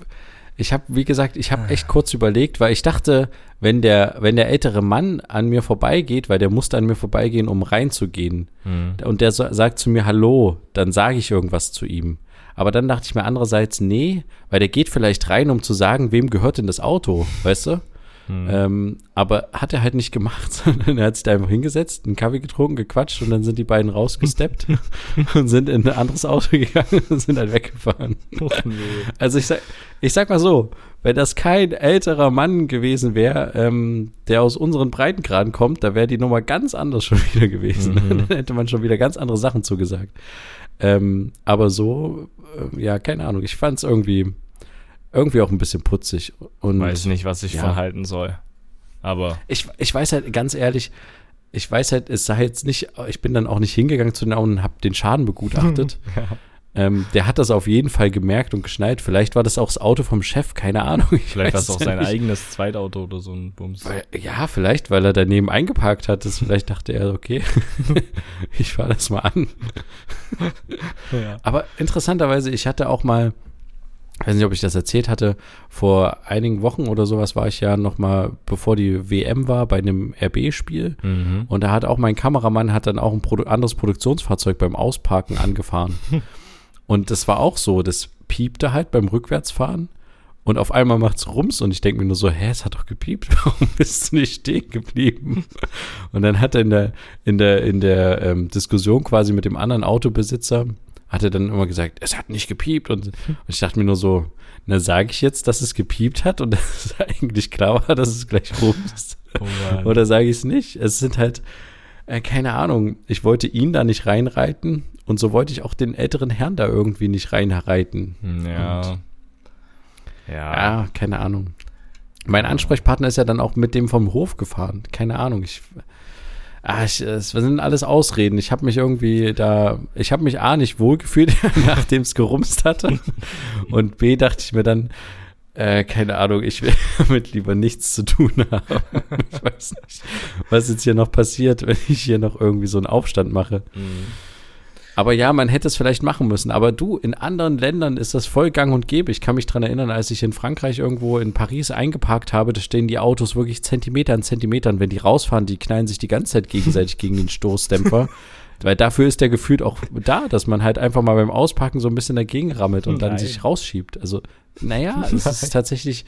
ich habe, wie gesagt, ich habe echt kurz überlegt, weil ich dachte, wenn der, wenn der ältere Mann an mir vorbeigeht, weil der musste an mir vorbeigehen, um reinzugehen, mhm. und der so, sagt zu mir Hallo, dann sage ich irgendwas zu ihm. Aber dann dachte ich mir andererseits, nee, weil der geht vielleicht rein, um zu sagen, wem gehört denn das Auto, weißt du? Mhm. Ähm, aber hat er halt nicht gemacht, <laughs> sondern er hat sich da einfach hingesetzt, einen Kaffee getrunken, gequatscht und dann sind die beiden rausgesteppt <laughs> und sind in ein anderes Auto <laughs> gegangen und sind halt weggefahren. Oh, nee. Also ich sag, ich sag mal so, wenn das kein älterer Mann gewesen wäre, ähm, der aus unseren Breitengraden kommt, da wäre die Nummer ganz anders schon wieder gewesen. Mhm. Dann hätte man schon wieder ganz andere Sachen zugesagt. Ähm, aber so, äh, ja, keine Ahnung, ich fand es irgendwie irgendwie auch ein bisschen putzig. Und weiß nicht, was ich ja. von halten soll. Aber. Ich, ich weiß halt ganz ehrlich, ich weiß halt, es sei jetzt nicht, ich bin dann auch nicht hingegangen zu den Augen und habe den Schaden begutachtet. <laughs> ja. ähm, der hat das auf jeden Fall gemerkt und geschneit. Vielleicht war das auch das Auto vom Chef, keine Ahnung. vielleicht war es auch sein nicht. eigenes Zweitauto oder so ein Bums. Weil, ja, vielleicht, weil er daneben eingeparkt hat. Das, vielleicht dachte er, okay, <laughs> <laughs> ich fahre das mal an. ja. Aber interessanterweise, ich hatte auch mal ich weiß nicht, ob ich das erzählt hatte, vor einigen Wochen oder sowas war ich ja noch mal, bevor die WM war, bei einem RB-Spiel. Mhm. Und da hat auch mein Kameramann hat dann auch ein Produ anderes Produktionsfahrzeug beim Ausparken angefahren. <laughs> und das war auch so, das piepte halt beim Rückwärtsfahren. Und auf einmal macht's Rums und ich denke mir nur so, hä, es hat doch gepiept, <laughs> warum bist du nicht stehen geblieben? Und dann hat er in der, in der, in der ähm, Diskussion quasi mit dem anderen Autobesitzer, hat er dann immer gesagt, es hat nicht gepiept. Und, und ich dachte mir nur so, na, sage ich jetzt, dass es gepiept hat und <laughs> dass es eigentlich klar war, dass es gleich rumst? Oh Oder sage ich es nicht? Es sind halt, äh, keine Ahnung, ich wollte ihn da nicht reinreiten und so wollte ich auch den älteren Herrn da irgendwie nicht reinreiten. Ja. Und, ja. Ja, keine Ahnung. Mein Ansprechpartner ist ja dann auch mit dem vom Hof gefahren. Keine Ahnung. Ich, Ah, ich, es sind alles Ausreden. Ich habe mich irgendwie da, ich habe mich A nicht wohlgefühlt, <laughs> nachdem es gerumst hatte. Und B dachte ich mir dann, äh, keine Ahnung, ich will <laughs> damit lieber nichts zu tun haben. Ich weiß nicht, was jetzt hier noch passiert, wenn ich hier noch irgendwie so einen Aufstand mache. Mhm. Aber ja, man hätte es vielleicht machen müssen. Aber du, in anderen Ländern ist das voll gang und gäbe. Ich kann mich dran erinnern, als ich in Frankreich irgendwo in Paris eingeparkt habe, da stehen die Autos wirklich Zentimeter an Zentimetern. Wenn die rausfahren, die knallen sich die ganze Zeit gegenseitig gegen den Stoßdämpfer. <laughs> Weil dafür ist der gefühlt auch da, dass man halt einfach mal beim Auspacken so ein bisschen dagegen rammelt und Nein. dann sich rausschiebt. Also, naja, es ist tatsächlich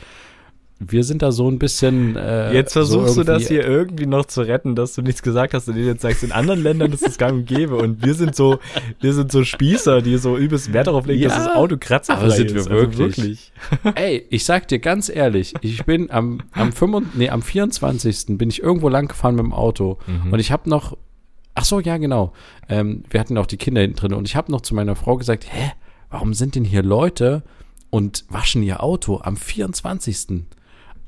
wir sind da so ein bisschen. Äh, jetzt versuchst so du das hier irgendwie noch zu retten, dass du nichts gesagt hast und dir jetzt sagst, in anderen Ländern ist es gang und gäbe und wir sind so, wir sind so Spießer, die so übelst Wert darauf legen, ja, dass das Auto kratzerfrei sind ist. Wir wirklich. Also wirklich. <laughs> Ey, ich sag dir ganz ehrlich, ich bin am am 5, nee, am 24. bin ich irgendwo lang gefahren mit dem Auto mhm. und ich habe noch Ach so, ja, genau. Ähm, wir hatten auch die Kinder hinten drin und ich habe noch zu meiner Frau gesagt, hä, warum sind denn hier Leute und waschen ihr Auto am 24.?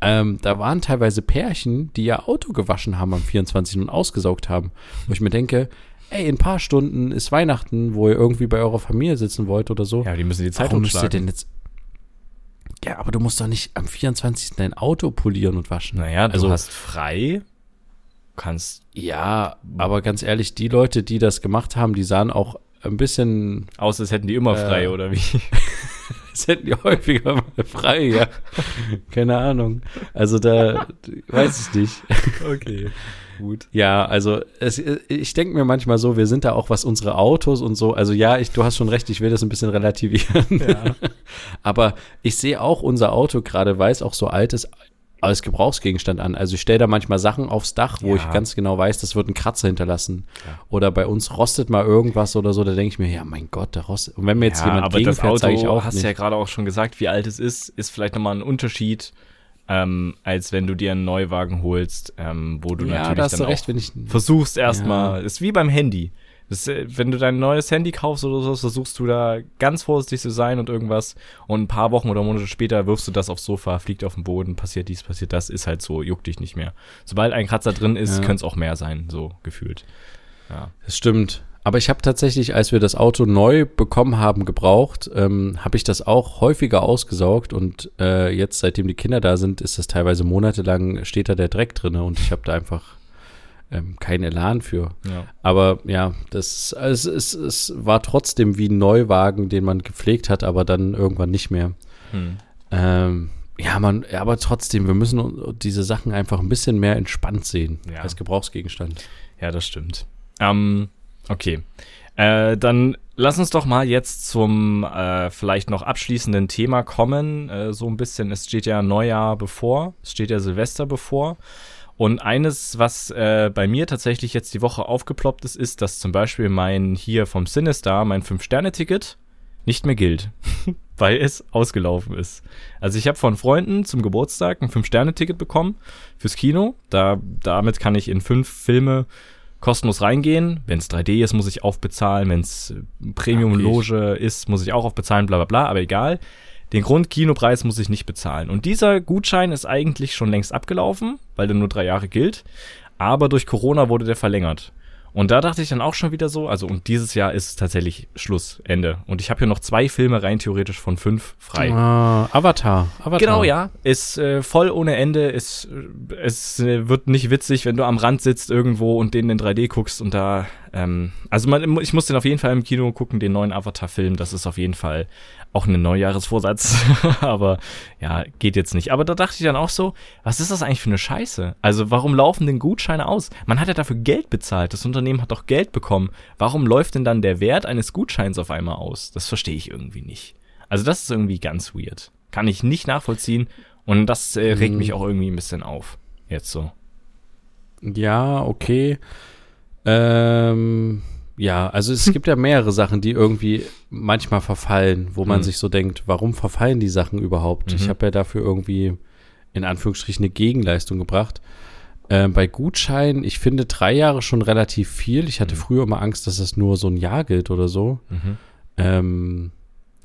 Ähm, da waren teilweise Pärchen, die ihr Auto gewaschen haben am 24. und ausgesaugt haben. Wo ich mir denke, ey, in ein paar Stunden ist Weihnachten, wo ihr irgendwie bei eurer Familie sitzen wollt oder so. Ja, die müssen die Zeit Warum müsst ihr denn jetzt ja, aber du musst doch nicht am 24. dein Auto polieren und waschen. Naja, du also, hast frei, kannst. Ja, aber ganz ehrlich, die Leute, die das gemacht haben, die sahen auch ein bisschen. Aus, als hätten die immer frei, äh, oder wie? <laughs> Das hätten die häufiger mal frei, ja. Keine Ahnung. Also da weiß ich nicht. Okay. Gut. Ja, also es, ich denke mir manchmal so, wir sind da auch, was unsere Autos und so, also ja, ich, du hast schon recht, ich will das ein bisschen relativieren. Ja. <laughs> Aber ich sehe auch unser Auto gerade, weil es auch so alt ist, als Gebrauchsgegenstand an. Also ich stelle da manchmal Sachen aufs Dach, wo ja. ich ganz genau weiß, das wird einen Kratzer hinterlassen. Ja. Oder bei uns rostet mal irgendwas oder so, da denke ich mir, ja mein Gott, der rostet. Und wenn mir jetzt ja, jemand aber gegenfährt, das Auto, ich auch hast nicht. ja gerade auch schon gesagt, wie alt es ist, ist vielleicht nochmal ein Unterschied, ähm, als wenn du dir einen Neuwagen holst, ähm, wo du ja, natürlich da dann du recht, wenn ich, versuchst erstmal, ist wie beim Handy. Das, äh, wenn du dein neues Handy kaufst oder so, versuchst du da ganz vorsichtig zu sein und irgendwas. Und ein paar Wochen oder Monate später wirfst du das aufs Sofa, fliegt auf den Boden, passiert dies, passiert das, ist halt so, juckt dich nicht mehr. Sobald ein Kratzer drin ist, ja. könnte es auch mehr sein, so gefühlt. Ja. Das stimmt. Aber ich habe tatsächlich, als wir das Auto neu bekommen haben, gebraucht, ähm, habe ich das auch häufiger ausgesaugt und äh, jetzt, seitdem die Kinder da sind, ist das teilweise monatelang, steht da der Dreck drin und ich habe da einfach ähm, kein Elan für. Ja. Aber ja, das also es, es, war trotzdem wie ein Neuwagen, den man gepflegt hat, aber dann irgendwann nicht mehr. Hm. Ähm, ja, man, aber trotzdem, wir müssen diese Sachen einfach ein bisschen mehr entspannt sehen ja. als Gebrauchsgegenstand. Ja, das stimmt. Ähm, okay. Äh, dann lass uns doch mal jetzt zum äh, vielleicht noch abschließenden Thema kommen. Äh, so ein bisschen, es steht ja Neujahr bevor, es steht ja Silvester bevor. Und eines, was äh, bei mir tatsächlich jetzt die Woche aufgeploppt ist, ist, dass zum Beispiel mein hier vom Sinister, mein 5-Sterne-Ticket, nicht mehr gilt, <laughs> weil es ausgelaufen ist. Also ich habe von Freunden zum Geburtstag ein 5-Sterne-Ticket bekommen fürs Kino. Da, damit kann ich in fünf Filme kostenlos reingehen. Wenn es 3D ist, muss ich aufbezahlen. Wenn es Premium-Loge ist, muss ich auch aufbezahlen, bla bla bla, aber egal. Den Grundkinopreis muss ich nicht bezahlen. Und dieser Gutschein ist eigentlich schon längst abgelaufen, weil der nur drei Jahre gilt. Aber durch Corona wurde der verlängert. Und da dachte ich dann auch schon wieder so, also und dieses Jahr ist tatsächlich Schluss, Ende. Und ich habe hier noch zwei Filme rein theoretisch von fünf frei. Ah, Avatar. Avatar. Genau, ja. Ist äh, voll ohne Ende. Ist, es äh, wird nicht witzig, wenn du am Rand sitzt irgendwo und den in 3D guckst und da ähm, also man, ich muss den auf jeden Fall im Kino gucken, den neuen Avatar-Film. Das ist auf jeden Fall auch ein Neujahresvorsatz. <laughs> aber ja, geht jetzt nicht. Aber da dachte ich dann auch so, was ist das eigentlich für eine Scheiße? Also warum laufen denn Gutscheine aus? Man hat ja dafür Geld bezahlt. Das Unternehmen hat doch Geld bekommen. Warum läuft denn dann der Wert eines Gutscheins auf einmal aus? Das verstehe ich irgendwie nicht. Also das ist irgendwie ganz weird. Kann ich nicht nachvollziehen. Und das äh, regt mhm. mich auch irgendwie ein bisschen auf. Jetzt so. Ja, okay. Ähm, ja, also es gibt ja mehrere Sachen, die irgendwie manchmal verfallen, wo man mhm. sich so denkt, warum verfallen die Sachen überhaupt? Mhm. Ich habe ja dafür irgendwie in Anführungsstrichen eine Gegenleistung gebracht. Ähm, bei Gutscheinen, ich finde drei Jahre schon relativ viel. Ich hatte mhm. früher immer Angst, dass das nur so ein Jahr gilt oder so. Mhm. Ähm,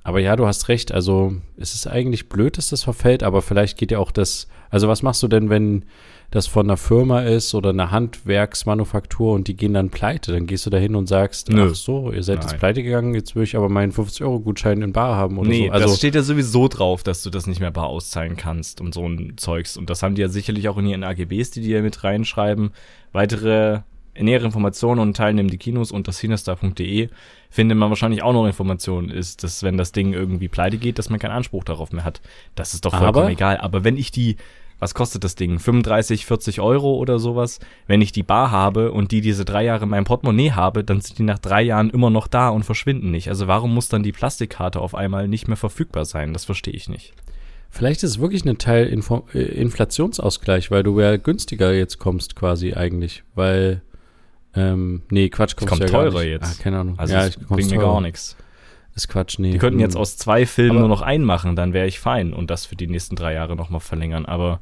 aber ja, du hast recht. Also es ist eigentlich blöd, dass das verfällt, aber vielleicht geht ja auch das. Also was machst du denn, wenn das von einer Firma ist oder einer Handwerksmanufaktur und die gehen dann pleite? Dann gehst du da hin und sagst, Nö. ach so, ihr seid Nein. jetzt pleite gegangen, jetzt will ich aber meinen 50-Euro-Gutschein in Bar haben oder nee, so. Also, das steht ja sowieso drauf, dass du das nicht mehr bar auszahlen kannst und so ein Zeugs. Und das haben die ja sicherlich auch in ihren AGBs, die die ja mit reinschreiben. Weitere nähere Informationen und teilnehmen die Kinos unter cinestar.de findet man wahrscheinlich auch noch Informationen, ist, dass wenn das Ding irgendwie pleite geht, dass man keinen Anspruch darauf mehr hat. Das ist doch vollkommen Aber, egal. Aber wenn ich die, was kostet das Ding? 35, 40 Euro oder sowas? Wenn ich die Bar habe und die diese drei Jahre in meinem Portemonnaie habe, dann sind die nach drei Jahren immer noch da und verschwinden nicht. Also warum muss dann die Plastikkarte auf einmal nicht mehr verfügbar sein? Das verstehe ich nicht. Vielleicht ist es wirklich ein Teil Info äh, Inflationsausgleich, weil du ja günstiger jetzt kommst quasi eigentlich, weil ähm, nee, Quatsch, kommt ja teurer jetzt. Ah, keine Ahnung. Also ja, ich bringt mir gar nichts. Ist Quatsch, nee. Die könnten jetzt hm. aus zwei Filmen aber nur noch einen machen, dann wäre ich fein und das für die nächsten drei Jahre nochmal verlängern, aber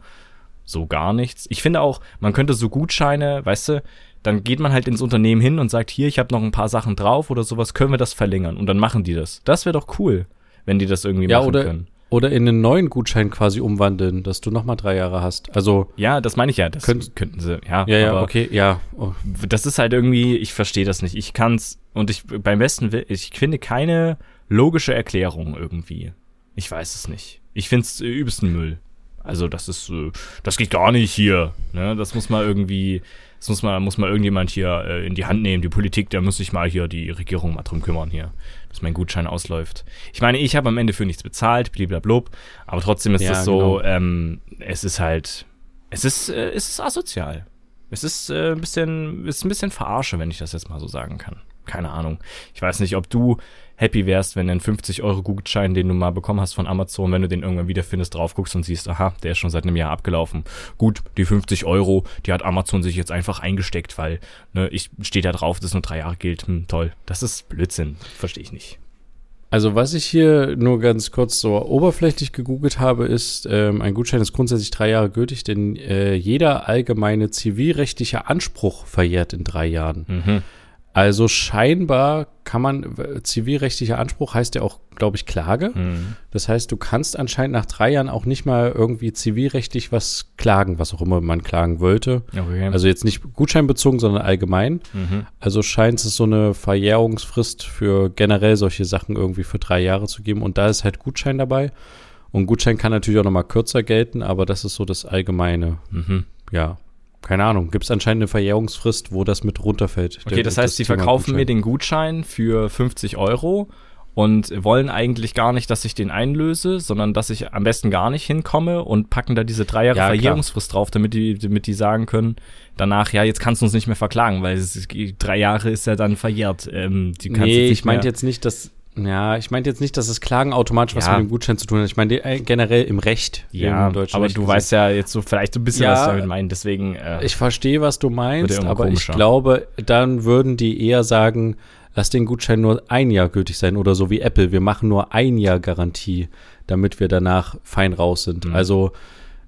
so gar nichts. Ich finde auch, man könnte so Gutscheine, weißt du, dann geht man halt ins Unternehmen hin und sagt, hier, ich habe noch ein paar Sachen drauf oder sowas, können wir das verlängern? Und dann machen die das. Das wäre doch cool, wenn die das irgendwie ja, machen können. Oder in einen neuen Gutschein quasi umwandeln, dass du nochmal drei Jahre hast. Also. Ja, das meine ich ja. Das könnt, könnten sie, ja. Ja, ja, okay, ja. Oh. Das ist halt irgendwie, ich verstehe das nicht. Ich kann's, und ich, beim besten Will, ich finde keine logische Erklärung irgendwie. Ich weiß es nicht. Ich finde es äh, übelsten Müll. Also, das ist, äh, das geht gar nicht hier. Ne? Das muss mal irgendwie, das muss mal, muss mal irgendjemand hier äh, in die Hand nehmen, die Politik, da muss sich mal hier die Regierung mal drum kümmern hier, dass mein Gutschein ausläuft. Ich meine, ich habe am Ende für nichts bezahlt, bliblablub, aber trotzdem ist es ja, so, genau. ähm, es ist halt, es ist, äh, es ist asozial. Es ist äh, ein bisschen, ist ein bisschen verarsche, wenn ich das jetzt mal so sagen kann. Keine Ahnung. Ich weiß nicht, ob du happy wärst, wenn ein 50 Euro Gutschein, den du mal bekommen hast von Amazon, wenn du den irgendwann wiederfindest, drauf guckst und siehst, aha, der ist schon seit einem Jahr abgelaufen. Gut, die 50 Euro, die hat Amazon sich jetzt einfach eingesteckt, weil ne, ich stehe da drauf, dass nur drei Jahre gilt. Hm, toll. Das ist Blödsinn. Verstehe ich nicht. Also was ich hier nur ganz kurz so oberflächlich gegoogelt habe, ist, ähm, ein Gutschein ist grundsätzlich drei Jahre gültig, denn äh, jeder allgemeine zivilrechtliche Anspruch verjährt in drei Jahren. Mhm. Also scheinbar kann man, zivilrechtlicher Anspruch heißt ja auch, glaube ich, Klage. Mhm. Das heißt, du kannst anscheinend nach drei Jahren auch nicht mal irgendwie zivilrechtlich was klagen, was auch immer man klagen wollte. Okay. Also jetzt nicht gutscheinbezogen, sondern allgemein. Mhm. Also scheint es so eine Verjährungsfrist für generell solche Sachen irgendwie für drei Jahre zu geben. Und da ist halt Gutschein dabei. Und Gutschein kann natürlich auch noch mal kürzer gelten, aber das ist so das Allgemeine. Mhm. Ja keine Ahnung, gibt es anscheinend eine Verjährungsfrist, wo das mit runterfällt. Okay, das heißt, sie verkaufen Gutschein. mir den Gutschein für 50 Euro und wollen eigentlich gar nicht, dass ich den einlöse, sondern dass ich am besten gar nicht hinkomme und packen da diese drei Jahre ja, Verjährungsfrist klar. drauf, damit die, damit die sagen können, danach, ja, jetzt kannst du uns nicht mehr verklagen, weil es, drei Jahre ist ja dann verjährt. Ähm, die nee, ich meinte jetzt nicht, dass ja, ich meinte jetzt nicht, dass das Klagen automatisch ja. was mit dem Gutschein zu tun hat. Ich meine äh, generell im Recht. Ja, im aber Recht du weißt ja jetzt so vielleicht ein bisschen, ja, was ich damit meine. Deswegen. Äh, ich verstehe, was du meinst, aber komischer. ich glaube, dann würden die eher sagen, lass den Gutschein nur ein Jahr gültig sein oder so wie Apple. Wir machen nur ein Jahr Garantie, damit wir danach fein raus sind. Mhm. Also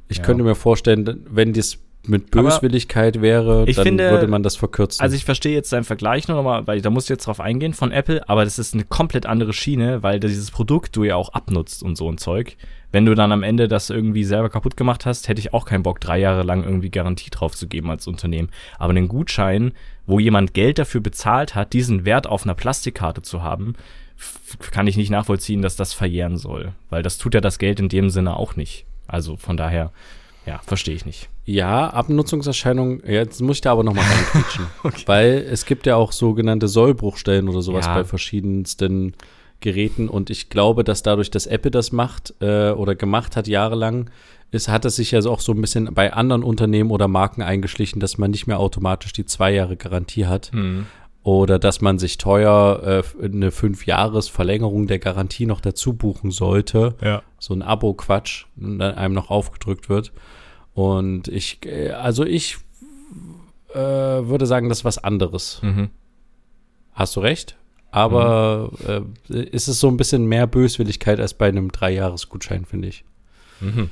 ich ja. könnte mir vorstellen, wenn das mit Böswilligkeit aber wäre, dann finde, würde man das verkürzen. Also ich verstehe jetzt deinen Vergleich nur nochmal, weil da muss ich jetzt drauf eingehen von Apple, aber das ist eine komplett andere Schiene, weil dieses Produkt du ja auch abnutzt und so ein Zeug. Wenn du dann am Ende das irgendwie selber kaputt gemacht hast, hätte ich auch keinen Bock, drei Jahre lang irgendwie Garantie drauf zu geben als Unternehmen. Aber einen Gutschein, wo jemand Geld dafür bezahlt hat, diesen Wert auf einer Plastikkarte zu haben, kann ich nicht nachvollziehen, dass das verjähren soll. Weil das tut ja das Geld in dem Sinne auch nicht. Also von daher Ja, verstehe ich nicht. Ja, Abnutzungserscheinung, jetzt muss ich da aber nochmal reinquetschen. <laughs> okay. Weil es gibt ja auch sogenannte Sollbruchstellen oder sowas ja. bei verschiedensten Geräten und ich glaube, dass dadurch, dass Apple das macht äh, oder gemacht hat jahrelang, ist, hat es sich ja auch so ein bisschen bei anderen Unternehmen oder Marken eingeschlichen, dass man nicht mehr automatisch die zwei Jahre Garantie hat. Mhm. Oder dass man sich teuer äh, eine Fünf-Jahres-Verlängerung der Garantie noch dazu buchen sollte. Ja. So ein Abo-Quatsch, dann einem noch aufgedrückt wird. Und ich, äh, also ich äh, würde sagen, das ist was anderes. Mhm. Hast du recht? Aber mhm. äh, ist es so ein bisschen mehr Böswilligkeit als bei einem Dreijahresgutschein, finde ich. Mhm.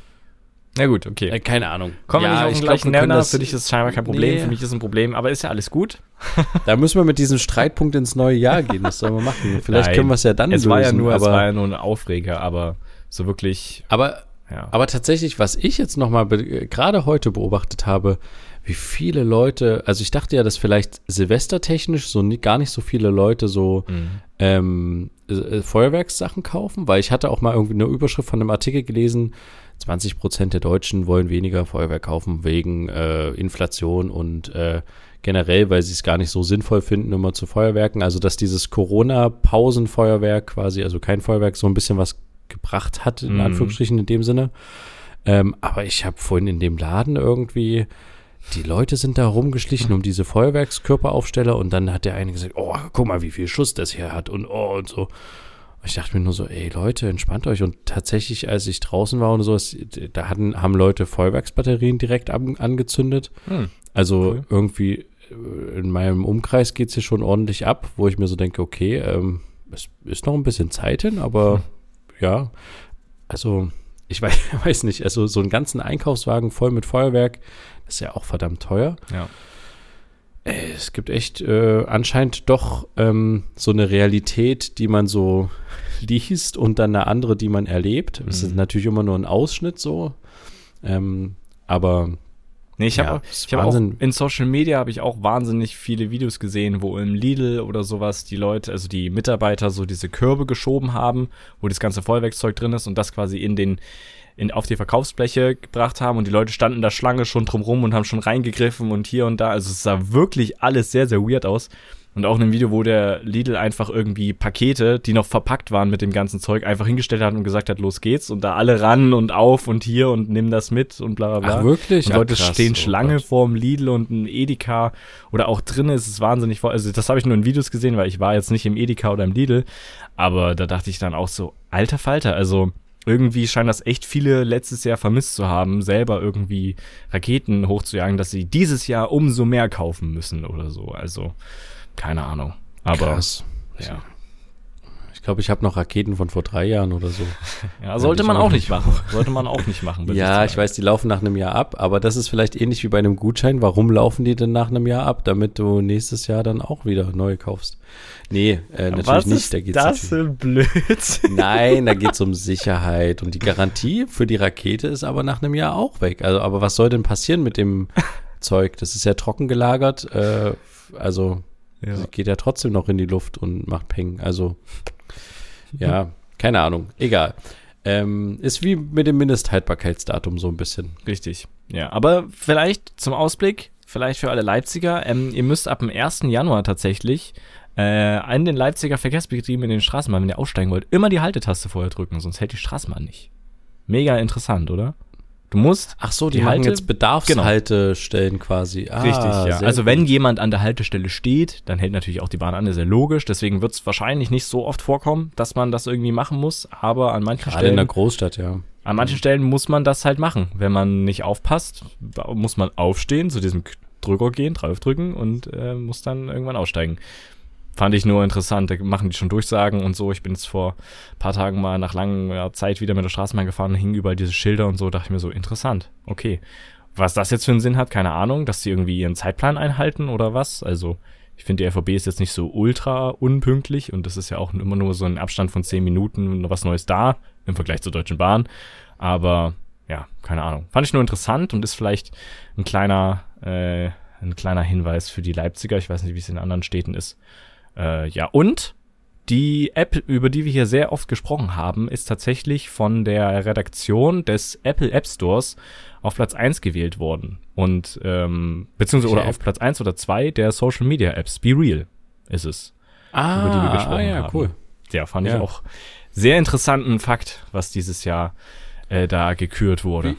Na gut, okay. Äh, keine Ahnung. Kommen ja, wir nicht auf den gleichen glaub, Nenner. Für dich ist es scheinbar kein Problem. Nee. Für mich ist es ein Problem. Aber ist ja alles gut. <laughs> da müssen wir mit diesem Streitpunkt ins neue Jahr gehen. Was sollen wir machen? <laughs> Vielleicht Nein. können wir es ja dann es lösen. War ja nur, aber, es war ja nur ein Aufreger. Aber so wirklich. Aber, ja. aber tatsächlich, was ich jetzt noch mal gerade heute beobachtet habe, wie viele Leute, also ich dachte ja, dass vielleicht silvestertechnisch so nie, gar nicht so viele Leute so mhm. ähm, äh, Feuerwerkssachen kaufen, weil ich hatte auch mal irgendwie eine Überschrift von einem Artikel gelesen, 20 Prozent der Deutschen wollen weniger Feuerwerk kaufen wegen äh, Inflation und äh, generell, weil sie es gar nicht so sinnvoll finden, immer zu Feuerwerken. Also dass dieses Corona-Pausenfeuerwerk quasi, also kein Feuerwerk, so ein bisschen was gebracht hat, in mhm. Anführungsstrichen in dem Sinne. Ähm, aber ich habe vorhin in dem Laden irgendwie die Leute sind da rumgeschlichen um diese Feuerwerkskörperaufsteller und dann hat der eine gesagt, oh, guck mal, wie viel Schuss das hier hat und oh und so. Ich dachte mir nur so, ey Leute, entspannt euch. Und tatsächlich, als ich draußen war und so, da hatten, haben Leute Feuerwerksbatterien direkt an, angezündet. Hm, also cool. irgendwie äh, in meinem Umkreis geht es hier schon ordentlich ab, wo ich mir so denke, okay, ähm, es ist noch ein bisschen Zeit hin, aber hm. ja, also ich weiß, <laughs> weiß nicht, also so einen ganzen Einkaufswagen voll mit Feuerwerk, das ist ja auch verdammt teuer. Ja. Es gibt echt äh, anscheinend doch ähm, so eine Realität, die man so <laughs> liest und dann eine andere, die man erlebt. Es mhm. ist natürlich immer nur ein Ausschnitt so. Ähm, aber Nee, ich habe ja, hab auch in Social Media habe ich auch wahnsinnig viele Videos gesehen, wo im Lidl oder sowas die Leute, also die Mitarbeiter so diese Körbe geschoben haben, wo das ganze Vollwerkzeug drin ist und das quasi in den in, auf die Verkaufsfläche gebracht haben und die Leute standen da Schlange schon drumrum und haben schon reingegriffen und hier und da. Also es sah wirklich alles sehr, sehr weird aus. Und auch in einem Video, wo der Lidl einfach irgendwie Pakete, die noch verpackt waren mit dem ganzen Zeug, einfach hingestellt hat und gesagt hat, los geht's. Und da alle ran und auf und hier und nimm das mit und bla bla bla. Ach, wirklich? Und Leute Ach, stehen oh Schlange Gott. vorm Lidl und ein Edeka oder auch drinnen ist es wahnsinnig voll. Also das habe ich nur in Videos gesehen, weil ich war jetzt nicht im Edeka oder im Lidl. Aber da dachte ich dann auch so, alter Falter, also irgendwie scheinen das echt viele letztes Jahr vermisst zu haben, selber irgendwie Raketen hochzujagen, dass sie dieses Jahr umso mehr kaufen müssen oder so. Also, keine Ahnung. Aber Krass. ja. Ich glaube, ich habe noch Raketen von vor drei Jahren oder so. <laughs> ja, sollte man auch nicht machen. Sollte man auch nicht machen. <laughs> ja, ich weiß, die laufen nach einem Jahr ab, aber das ist vielleicht ähnlich wie bei einem Gutschein. Warum laufen die denn nach einem Jahr ab? Damit du nächstes Jahr dann auch wieder neue kaufst. Nee, äh, natürlich Was nicht. Da geht's das für ein Blödsinn. Nein, da geht es <laughs> um Sicherheit. Und die Garantie für die Rakete ist aber nach einem Jahr auch weg. Also, aber was soll denn passieren mit dem Zeug? Das ist ja trocken gelagert. Äh, also ja. geht ja trotzdem noch in die Luft und macht Peng. Also <laughs> ja, keine Ahnung. Egal. Ähm, ist wie mit dem Mindesthaltbarkeitsdatum so ein bisschen. Richtig. Ja, aber vielleicht zum Ausblick, vielleicht für alle Leipziger, ähm, ihr müsst ab dem 1. Januar tatsächlich äh, an den Leipziger Verkehrsbetrieben in den Straßenbahnen, wenn ihr aussteigen wollt, immer die Haltetaste vorher drücken, sonst hält die Straßenbahn nicht. Mega interessant, oder? Du musst. Ach so, die, die Halte, jetzt Bedarfshaltestellen genau. quasi. Ah, Richtig, ja. Also wenn jemand an der Haltestelle steht, dann hält natürlich auch die Bahn an, das ist ja logisch. Deswegen wird es wahrscheinlich nicht so oft vorkommen, dass man das irgendwie machen muss. Aber an manchen Gerade Stellen. in der Großstadt, ja. An manchen Stellen muss man das halt machen. Wenn man nicht aufpasst, muss man aufstehen, zu diesem Drücker gehen, draufdrücken und äh, muss dann irgendwann aussteigen. Fand ich nur interessant. Da machen die schon Durchsagen und so. Ich bin jetzt vor ein paar Tagen mal nach langer Zeit wieder mit der Straßenbahn gefahren, hingen überall diese Schilder und so. Dachte ich mir so, interessant. Okay. Was das jetzt für einen Sinn hat, keine Ahnung, dass sie irgendwie ihren Zeitplan einhalten oder was. Also, ich finde, die RVB ist jetzt nicht so ultra unpünktlich und das ist ja auch immer nur so ein Abstand von zehn Minuten was Neues da im Vergleich zur Deutschen Bahn. Aber ja, keine Ahnung. Fand ich nur interessant und ist vielleicht ein kleiner, äh, ein kleiner Hinweis für die Leipziger. Ich weiß nicht, wie es in anderen Städten ist. Äh, ja, und die App, über die wir hier sehr oft gesprochen haben, ist tatsächlich von der Redaktion des Apple App Stores auf Platz 1 gewählt worden. Und, ähm, beziehungsweise, oder auf Platz 1 oder 2 der Social Media Apps. Be Real ist es. Ah, über die wir gesprochen ah, ja, haben. cool. Ja, fand ja. ich auch sehr interessanten Fakt, was dieses Jahr äh, da gekürt wurde. Wie,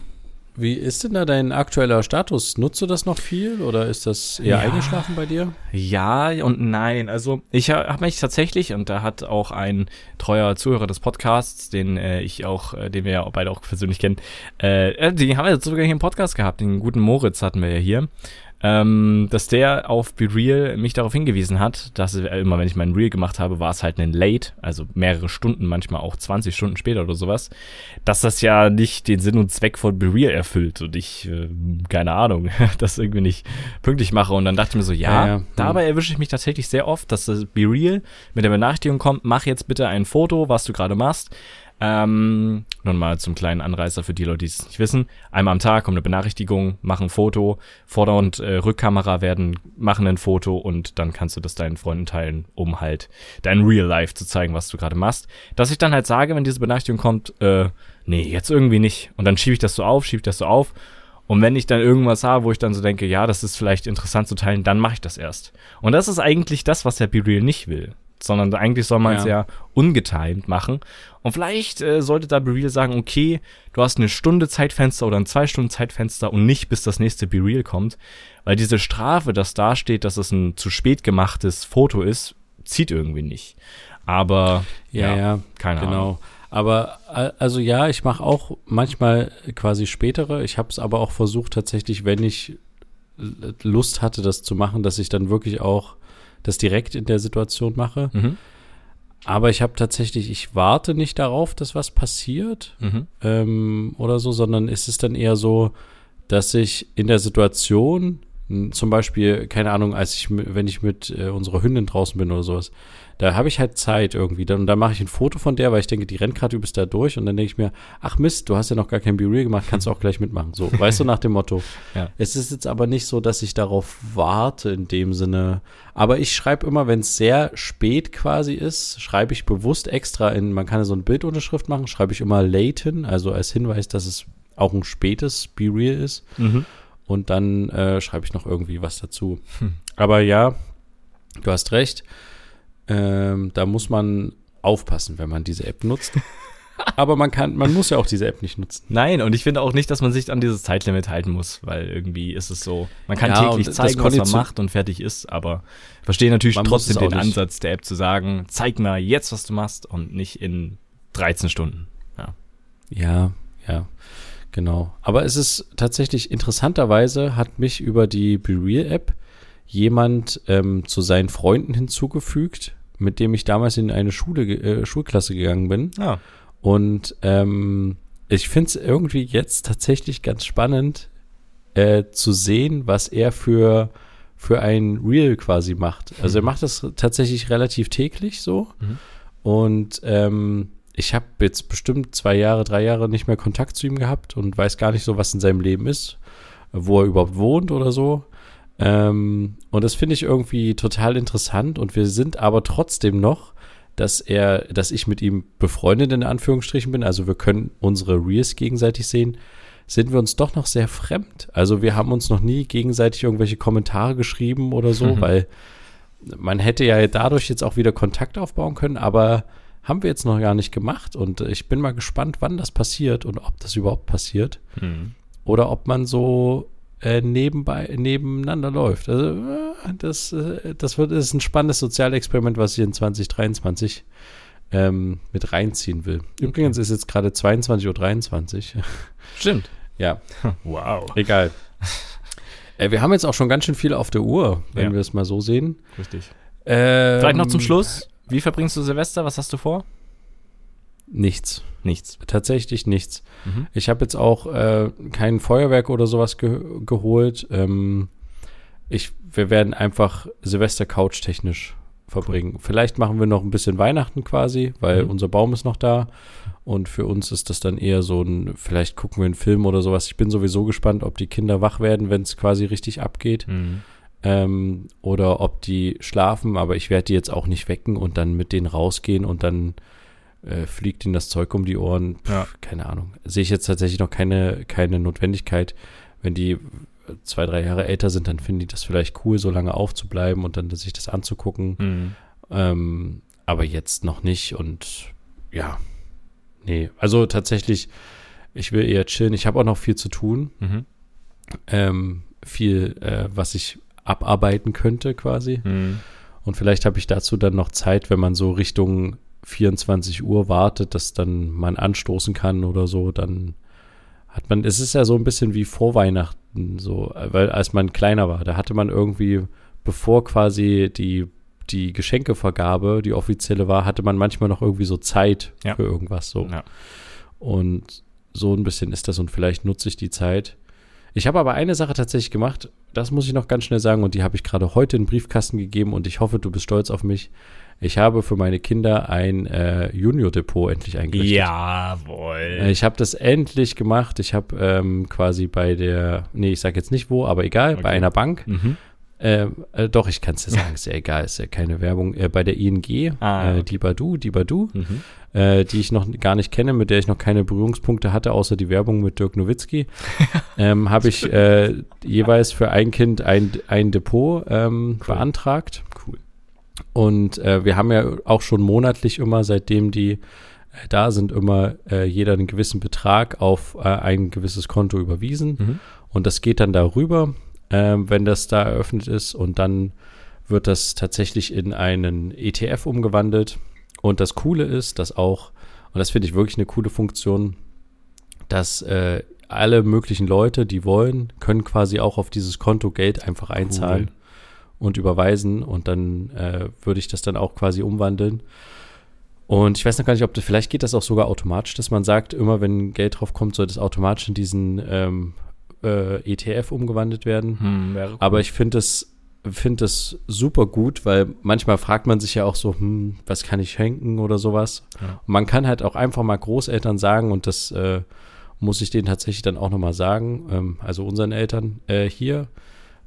wie ist denn da dein aktueller Status? Nutzt du das noch viel oder ist das eher ja, eingeschlafen bei dir? Ja und nein. Also ich habe mich tatsächlich, und da hat auch ein treuer Zuhörer des Podcasts, den äh, ich auch, äh, den wir ja beide auch persönlich kennen, äh, äh den haben wir jetzt sogar hier im Podcast gehabt, den guten Moritz hatten wir ja hier ähm, dass der auf Be Real mich darauf hingewiesen hat, dass immer, wenn ich meinen Reel gemacht habe, war es halt ein Late, also mehrere Stunden, manchmal auch 20 Stunden später oder sowas, dass das ja nicht den Sinn und Zweck von Be Real erfüllt und ich, äh, keine Ahnung, <laughs> das irgendwie nicht pünktlich mache. Und dann dachte ich mir so, ja, ja, ja. dabei erwische ich mich tatsächlich sehr oft, dass das Be Real mit der Benachrichtigung kommt, mach jetzt bitte ein Foto, was du gerade machst, ähm, nun mal zum kleinen Anreißer für die Leute, die es nicht wissen. Einmal am Tag kommt eine Benachrichtigung, machen ein Foto, Vorder- und äh, Rückkamera werden, machen ein Foto und dann kannst du das deinen Freunden teilen, um halt dein Real Life zu zeigen, was du gerade machst. Dass ich dann halt sage, wenn diese Benachrichtigung kommt, äh, nee, jetzt irgendwie nicht. Und dann schiebe ich das so auf, schiebe ich das so auf. Und wenn ich dann irgendwas habe, wo ich dann so denke, ja, das ist vielleicht interessant zu teilen, dann mache ich das erst. Und das ist eigentlich das, was der Be Real nicht will sondern eigentlich soll man es ja. ja ungetimed machen. Und vielleicht äh, sollte da BeReal sagen, okay, du hast eine Stunde Zeitfenster oder ein zwei Stunden Zeitfenster und nicht bis das nächste BeReal kommt. Weil diese Strafe, dass da steht, dass es ein zu spät gemachtes Foto ist, zieht irgendwie nicht. Aber ja, ja, ja keine genau. Ahnung. Aber also ja, ich mache auch manchmal quasi spätere. Ich habe es aber auch versucht tatsächlich, wenn ich Lust hatte, das zu machen, dass ich dann wirklich auch das direkt in der Situation mache. Mhm. Aber ich habe tatsächlich, ich warte nicht darauf, dass was passiert mhm. ähm, oder so, sondern ist es dann eher so, dass ich in der Situation, zum Beispiel, keine Ahnung, als ich, wenn ich mit äh, unserer Hündin draußen bin oder sowas, da habe ich halt Zeit irgendwie. Dann, und dann mache ich ein Foto von der, weil ich denke, die rennt gerade übelst da durch. Und dann denke ich mir, ach Mist, du hast ja noch gar kein Be-Real gemacht, kannst du auch gleich mitmachen. So, weißt du, nach dem Motto. <laughs> Ja. Es ist jetzt aber nicht so, dass ich darauf warte in dem Sinne. Aber ich schreibe immer, wenn es sehr spät quasi ist, schreibe ich bewusst extra in, man kann ja so eine Bildunterschrift machen, schreibe ich immer late hin, also als Hinweis, dass es auch ein spätes Be-Real ist. Mhm. Und dann äh, schreibe ich noch irgendwie was dazu. Hm. Aber ja, du hast recht. Ähm, da muss man aufpassen, wenn man diese App nutzt. <laughs> Aber man kann, man muss ja auch diese App nicht nutzen. Nein, und ich finde auch nicht, dass man sich an dieses Zeitlimit halten muss, weil irgendwie ist es so, man kann ja, täglich zeigen, was man macht und fertig ist, aber ich verstehe natürlich trotzdem den nicht. Ansatz der App zu sagen, zeig mal jetzt, was du machst und nicht in 13 Stunden. Ja, ja, ja genau. Aber es ist tatsächlich interessanterweise hat mich über die BeReal App jemand ähm, zu seinen Freunden hinzugefügt, mit dem ich damals in eine Schule, äh, Schulklasse gegangen bin. Ah. Und ähm, ich finde es irgendwie jetzt tatsächlich ganz spannend äh, zu sehen, was er für, für ein Reel quasi macht. Also er mhm. macht das tatsächlich relativ täglich so. Mhm. Und ähm, ich habe jetzt bestimmt zwei Jahre, drei Jahre nicht mehr Kontakt zu ihm gehabt und weiß gar nicht so, was in seinem Leben ist, wo er überhaupt wohnt oder so. Ähm, und das finde ich irgendwie total interessant und wir sind aber trotzdem noch, dass er, dass ich mit ihm befreundet in Anführungsstrichen bin, also wir können unsere Reels gegenseitig sehen, sind wir uns doch noch sehr fremd. Also wir haben uns noch nie gegenseitig irgendwelche Kommentare geschrieben oder so, mhm. weil man hätte ja dadurch jetzt auch wieder Kontakt aufbauen können, aber haben wir jetzt noch gar nicht gemacht und ich bin mal gespannt, wann das passiert und ob das überhaupt passiert. Mhm. Oder ob man so äh, nebenbei, nebeneinander läuft. Also äh, das, äh, das wird ist ein spannendes Sozialexperiment, was ich in 2023 ähm, mit reinziehen will. Übrigens ist jetzt gerade 22.23 Uhr. Stimmt. ja. Wow. Egal. Äh, wir haben jetzt auch schon ganz schön viel auf der Uhr, wenn ja. wir es mal so sehen. Richtig. Ähm, Vielleicht noch zum Schluss. Wie verbringst du Silvester? Was hast du vor? Nichts. Nichts. Tatsächlich nichts. Mhm. Ich habe jetzt auch äh, kein Feuerwerk oder sowas ge geholt. Ähm, ich, wir werden einfach Silvester Couch technisch verbringen. Cool. Vielleicht machen wir noch ein bisschen Weihnachten quasi, weil mhm. unser Baum ist noch da. Und für uns ist das dann eher so ein, vielleicht gucken wir einen Film oder sowas. Ich bin sowieso gespannt, ob die Kinder wach werden, wenn es quasi richtig abgeht. Mhm. ähm, oder ob die schlafen, aber ich werde die jetzt auch nicht wecken und dann mit denen rausgehen und dann äh, fliegt ihnen das Zeug um die Ohren. Pff, ja. Keine Ahnung. Sehe ich jetzt tatsächlich noch keine, keine Notwendigkeit. Wenn die zwei, drei Jahre älter sind, dann finden die das vielleicht cool, so lange aufzubleiben und dann sich das anzugucken. Mhm. Ähm, aber jetzt noch nicht und ja, nee. Also tatsächlich, ich will eher chillen. Ich habe auch noch viel zu tun. Mhm. Ähm, viel, äh, was ich abarbeiten könnte quasi. Mhm. Und vielleicht habe ich dazu dann noch Zeit, wenn man so Richtung 24 Uhr wartet, dass dann man anstoßen kann oder so, dann hat man, es ist ja so ein bisschen wie vor Weihnachten, so, weil als man kleiner war, da hatte man irgendwie, bevor quasi die, die Geschenkevergabe, die offizielle war, hatte man manchmal noch irgendwie so Zeit ja. für irgendwas so. Ja. Und so ein bisschen ist das und vielleicht nutze ich die Zeit. Ich habe aber eine Sache tatsächlich gemacht, das muss ich noch ganz schnell sagen und die habe ich gerade heute in den Briefkasten gegeben und ich hoffe, du bist stolz auf mich. Ich habe für meine Kinder ein äh, Junior-Depot endlich eingerichtet. Jawohl. Äh, ich habe das endlich gemacht. Ich habe ähm, quasi bei der, nee, ich sage jetzt nicht wo, aber egal, okay. bei einer Bank. Mhm. Äh, äh, doch, ich kann es dir sagen, ist ja egal, ist ja keine Werbung. Äh, bei der ING, ah, äh, okay. die Badu, die Badu, mhm. äh, die ich noch gar nicht kenne, mit der ich noch keine Berührungspunkte hatte, außer die Werbung mit Dirk Nowitzki, <laughs> ähm, habe ich jeweils für ein Kind ein, ein Depot ähm, cool. beantragt. Und äh, wir haben ja auch schon monatlich immer, seitdem die äh, da sind, immer äh, jeder einen gewissen Betrag auf äh, ein gewisses Konto überwiesen. Mhm. Und das geht dann darüber, äh, wenn das da eröffnet ist. Und dann wird das tatsächlich in einen ETF umgewandelt. Und das Coole ist, dass auch, und das finde ich wirklich eine coole Funktion, dass äh, alle möglichen Leute, die wollen, können quasi auch auf dieses Konto Geld einfach einzahlen. Cool und überweisen und dann äh, würde ich das dann auch quasi umwandeln. Und ich weiß noch gar nicht, ob das, vielleicht geht das auch sogar automatisch, dass man sagt, immer wenn Geld drauf kommt, soll das automatisch in diesen ähm, äh, ETF umgewandelt werden. Hm, Aber ich finde es finde es super gut, weil manchmal fragt man sich ja auch so, hm, was kann ich schenken oder sowas. Ja. man kann halt auch einfach mal Großeltern sagen und das äh, muss ich denen tatsächlich dann auch nochmal sagen, ähm, also unseren Eltern äh, hier,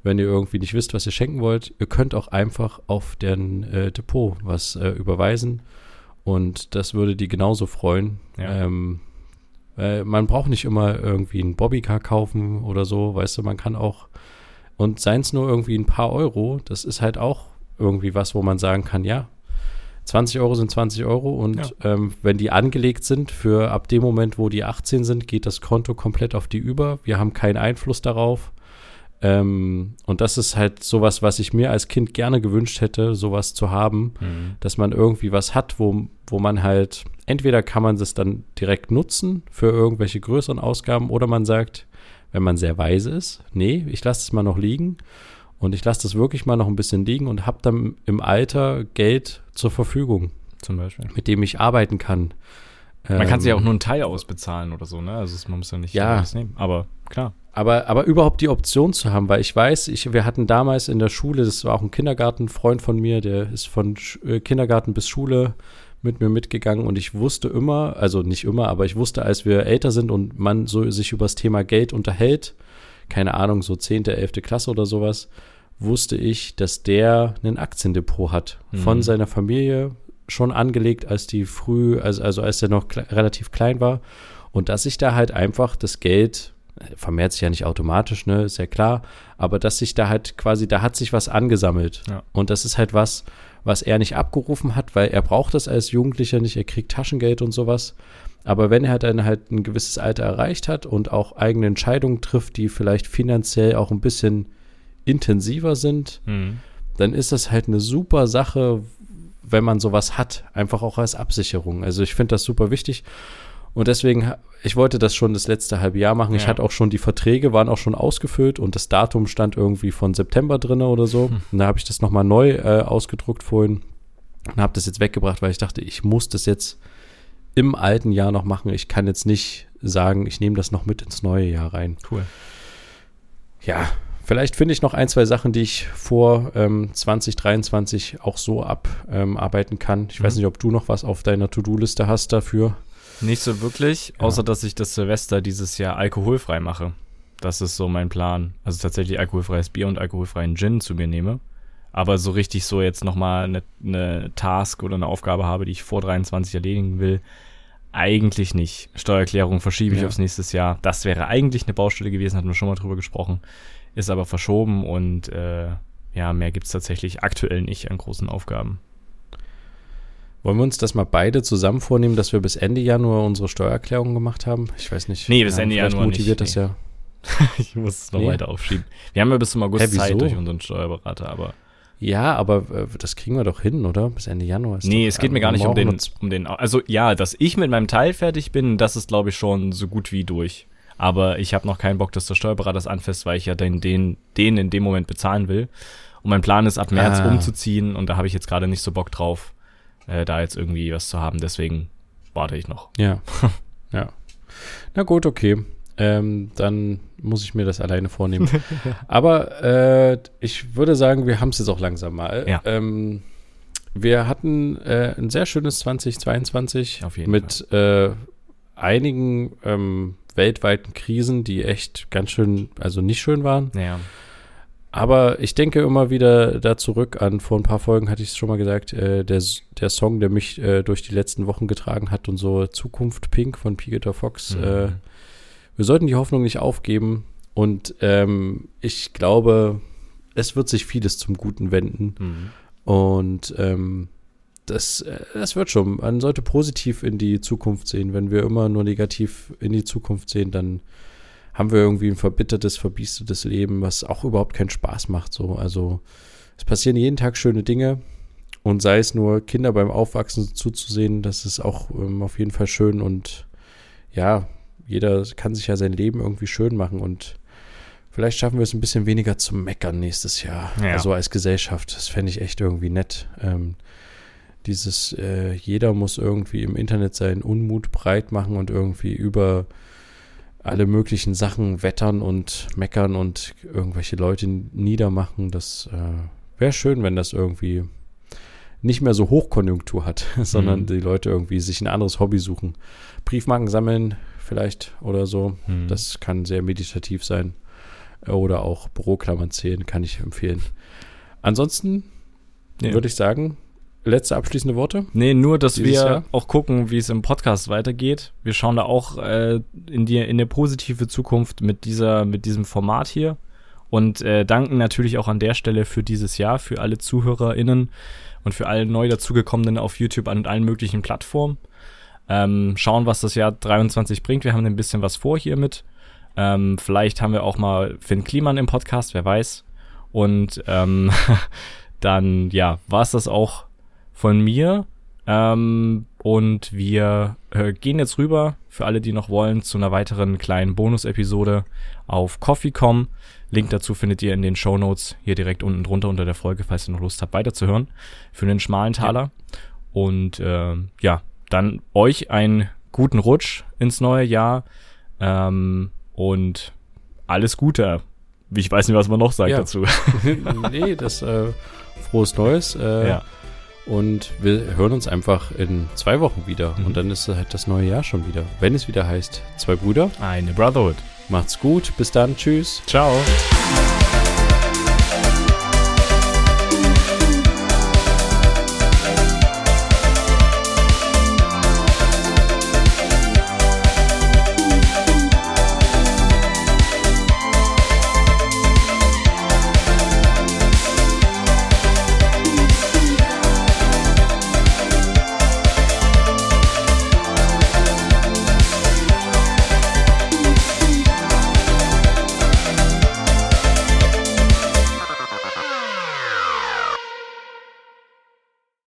wenn ihr irgendwie nicht wisst, was ihr schenken wollt, ihr könnt auch einfach auf deren äh, Depot was äh, überweisen. Und das würde die genauso freuen. Ja. Ähm, äh, man braucht nicht immer irgendwie einen Bobbycar kaufen oder so, weißt du, man kann auch, und seien es nur irgendwie ein paar Euro, das ist halt auch irgendwie was, wo man sagen kann, ja, 20 Euro sind 20 Euro und ja. ähm, wenn die angelegt sind, für ab dem Moment, wo die 18 sind, geht das Konto komplett auf die über. Wir haben keinen Einfluss darauf. Ähm, und das ist halt sowas, was ich mir als Kind gerne gewünscht hätte, sowas zu haben, mhm. dass man irgendwie was hat, wo, wo man halt, entweder kann man das dann direkt nutzen für irgendwelche größeren Ausgaben oder man sagt, wenn man sehr weise ist, nee, ich lasse es mal noch liegen und ich lasse das wirklich mal noch ein bisschen liegen und habe dann im Alter Geld zur Verfügung. Zum Beispiel. Mit dem ich arbeiten kann. Man kann sich ja auch ähm, nur einen Teil ausbezahlen oder so, ne? Also man muss ja nicht ja, alles nehmen. Aber klar. Aber, aber überhaupt die Option zu haben, weil ich weiß, ich, wir hatten damals in der Schule, das war auch ein Kindergartenfreund von mir, der ist von Sch äh, Kindergarten bis Schule mit mir mitgegangen und ich wusste immer, also nicht immer, aber ich wusste, als wir älter sind und man so sich über das Thema Geld unterhält, keine Ahnung, so 10., 11. Klasse oder sowas, wusste ich, dass der ein Aktiendepot hat mhm. von seiner Familie, schon angelegt, als die früh, also, also als er noch relativ klein war. Und dass ich da halt einfach das Geld vermehrt sich ja nicht automatisch, ne, ist ja klar, aber dass sich da halt quasi, da hat sich was angesammelt. Ja. Und das ist halt was, was er nicht abgerufen hat, weil er braucht das als Jugendlicher nicht, er kriegt Taschengeld und sowas. Aber wenn er dann halt ein gewisses Alter erreicht hat und auch eigene Entscheidungen trifft, die vielleicht finanziell auch ein bisschen intensiver sind, mhm. dann ist das halt eine super Sache, wenn man sowas hat, einfach auch als Absicherung. Also ich finde das super wichtig. Und deswegen, ich wollte das schon das letzte halbe Jahr machen. Ja. Ich hatte auch schon die Verträge, waren auch schon ausgefüllt und das Datum stand irgendwie von September drin oder so. Hm. Und da habe ich das nochmal neu äh, ausgedruckt vorhin und habe das jetzt weggebracht, weil ich dachte, ich muss das jetzt im alten Jahr noch machen. Ich kann jetzt nicht sagen, ich nehme das noch mit ins neue Jahr rein. Cool. Ja, vielleicht finde ich noch ein, zwei Sachen, die ich vor ähm, 2023 auch so abarbeiten ähm, kann. Ich mhm. weiß nicht, ob du noch was auf deiner To-Do-Liste hast dafür. Nicht so wirklich, außer dass ich das Silvester dieses Jahr alkoholfrei mache. Das ist so mein Plan. Also tatsächlich alkoholfreies Bier und alkoholfreien Gin zu mir nehme. Aber so richtig so jetzt nochmal eine, eine Task oder eine Aufgabe habe, die ich vor 23 erledigen will, eigentlich nicht. Steuererklärung verschiebe ich ja. aufs nächste Jahr. Das wäre eigentlich eine Baustelle gewesen, hatten wir schon mal drüber gesprochen. Ist aber verschoben und äh, ja, mehr gibt es tatsächlich aktuell nicht an großen Aufgaben. Wollen wir uns das mal beide zusammen vornehmen, dass wir bis Ende Januar unsere Steuererklärung gemacht haben? Ich weiß nicht. Nee, bis Ende Januar motiviert nicht, das nee. ja. <laughs> ich muss es noch nee. weiter aufschieben. Wir haben ja bis zum August Hä, Zeit durch unseren Steuerberater, aber. Ja, aber äh, das kriegen wir doch hin, oder? Bis Ende Januar. Ist nee, es geht mir gar nicht um den, um den. Also ja, dass ich mit meinem Teil fertig bin, das ist, glaube ich, schon so gut wie durch. Aber ich habe noch keinen Bock, dass der Steuerberater das anfasst, weil ich ja den, den, den in dem Moment bezahlen will. Und mein Plan ist, ab März ah. umzuziehen und da habe ich jetzt gerade nicht so Bock drauf äh, da jetzt irgendwie was zu haben. Deswegen warte ich noch. <laughs> Ja. ja. Na gut, okay. Ähm, dann muss ich mir das alleine vornehmen. <laughs> Aber äh, ich würde sagen, wir haben es jetzt auch langsam mal. Ja. Ähm, wir hatten äh, ein sehr schönes 2022 Auf jeden mit äh, einigen ähm, weltweiten Krisen, die echt ganz schön, also nicht schön waren. Ja. Aber ich denke immer wieder da zurück an, vor ein paar Folgen hatte ich es schon mal gesagt, äh, der, der Song, der mich äh, durch die letzten Wochen getragen hat und so, Zukunft Pink von Peter Fox. Mhm. Äh, wir sollten die Hoffnung nicht aufgeben. Und ähm, ich glaube, es wird sich vieles zum Guten wenden. Mhm. Und ähm, das, äh, das wird schon. Man sollte positiv in die Zukunft sehen. Wenn wir immer nur negativ in die Zukunft sehen, dann haben wir irgendwie ein verbittertes, verbiestertes Leben, was auch überhaupt keinen Spaß macht. So, also es passieren jeden Tag schöne Dinge und sei es nur Kinder beim Aufwachsen zuzusehen, das ist auch ähm, auf jeden Fall schön und ja, jeder kann sich ja sein Leben irgendwie schön machen und vielleicht schaffen wir es ein bisschen weniger zu meckern nächstes Jahr. Ja. Also als Gesellschaft, das fände ich echt irgendwie nett. Ähm, dieses, äh, jeder muss irgendwie im Internet seinen Unmut breit machen und irgendwie über alle möglichen Sachen wettern und meckern und irgendwelche Leute niedermachen. Das äh, wäre schön, wenn das irgendwie nicht mehr so Hochkonjunktur hat, <laughs> sondern mhm. die Leute irgendwie sich ein anderes Hobby suchen. Briefmarken sammeln vielleicht oder so. Mhm. Das kann sehr meditativ sein. Oder auch Büroklammern zählen, kann ich empfehlen. Ansonsten ja. würde ich sagen, letzte abschließende Worte? Nee, nur, dass wir Jahr? auch gucken, wie es im Podcast weitergeht. Wir schauen da auch äh, in die in eine positive Zukunft mit dieser mit diesem Format hier und äh, danken natürlich auch an der Stelle für dieses Jahr für alle ZuhörerInnen und für alle neu dazugekommenen auf YouTube und allen möglichen Plattformen. Ähm, schauen, was das Jahr 23 bringt. Wir haben ein bisschen was vor hiermit. Ähm, vielleicht haben wir auch mal Finn Kliman im Podcast, wer weiß. Und ähm, <laughs> dann, ja, war es das auch von mir. Ähm, und wir äh, gehen jetzt rüber, für alle, die noch wollen, zu einer weiteren kleinen Bonus-Episode auf Coffee.com. Link dazu findet ihr in den Show Notes hier direkt unten drunter unter der Folge, falls ihr noch Lust habt, weiterzuhören. Für einen schmalen Taler. Und äh, ja, dann euch einen guten Rutsch ins neue Jahr. Ähm, und alles Gute. Ich weiß nicht, was man noch sagt ja. dazu. <laughs> nee, das äh, frohes Neues. Äh, ja. Und wir hören uns einfach in zwei Wochen wieder. Mhm. Und dann ist halt das neue Jahr schon wieder. Wenn es wieder heißt, zwei Brüder. Eine Brotherhood. Macht's gut. Bis dann. Tschüss. Ciao.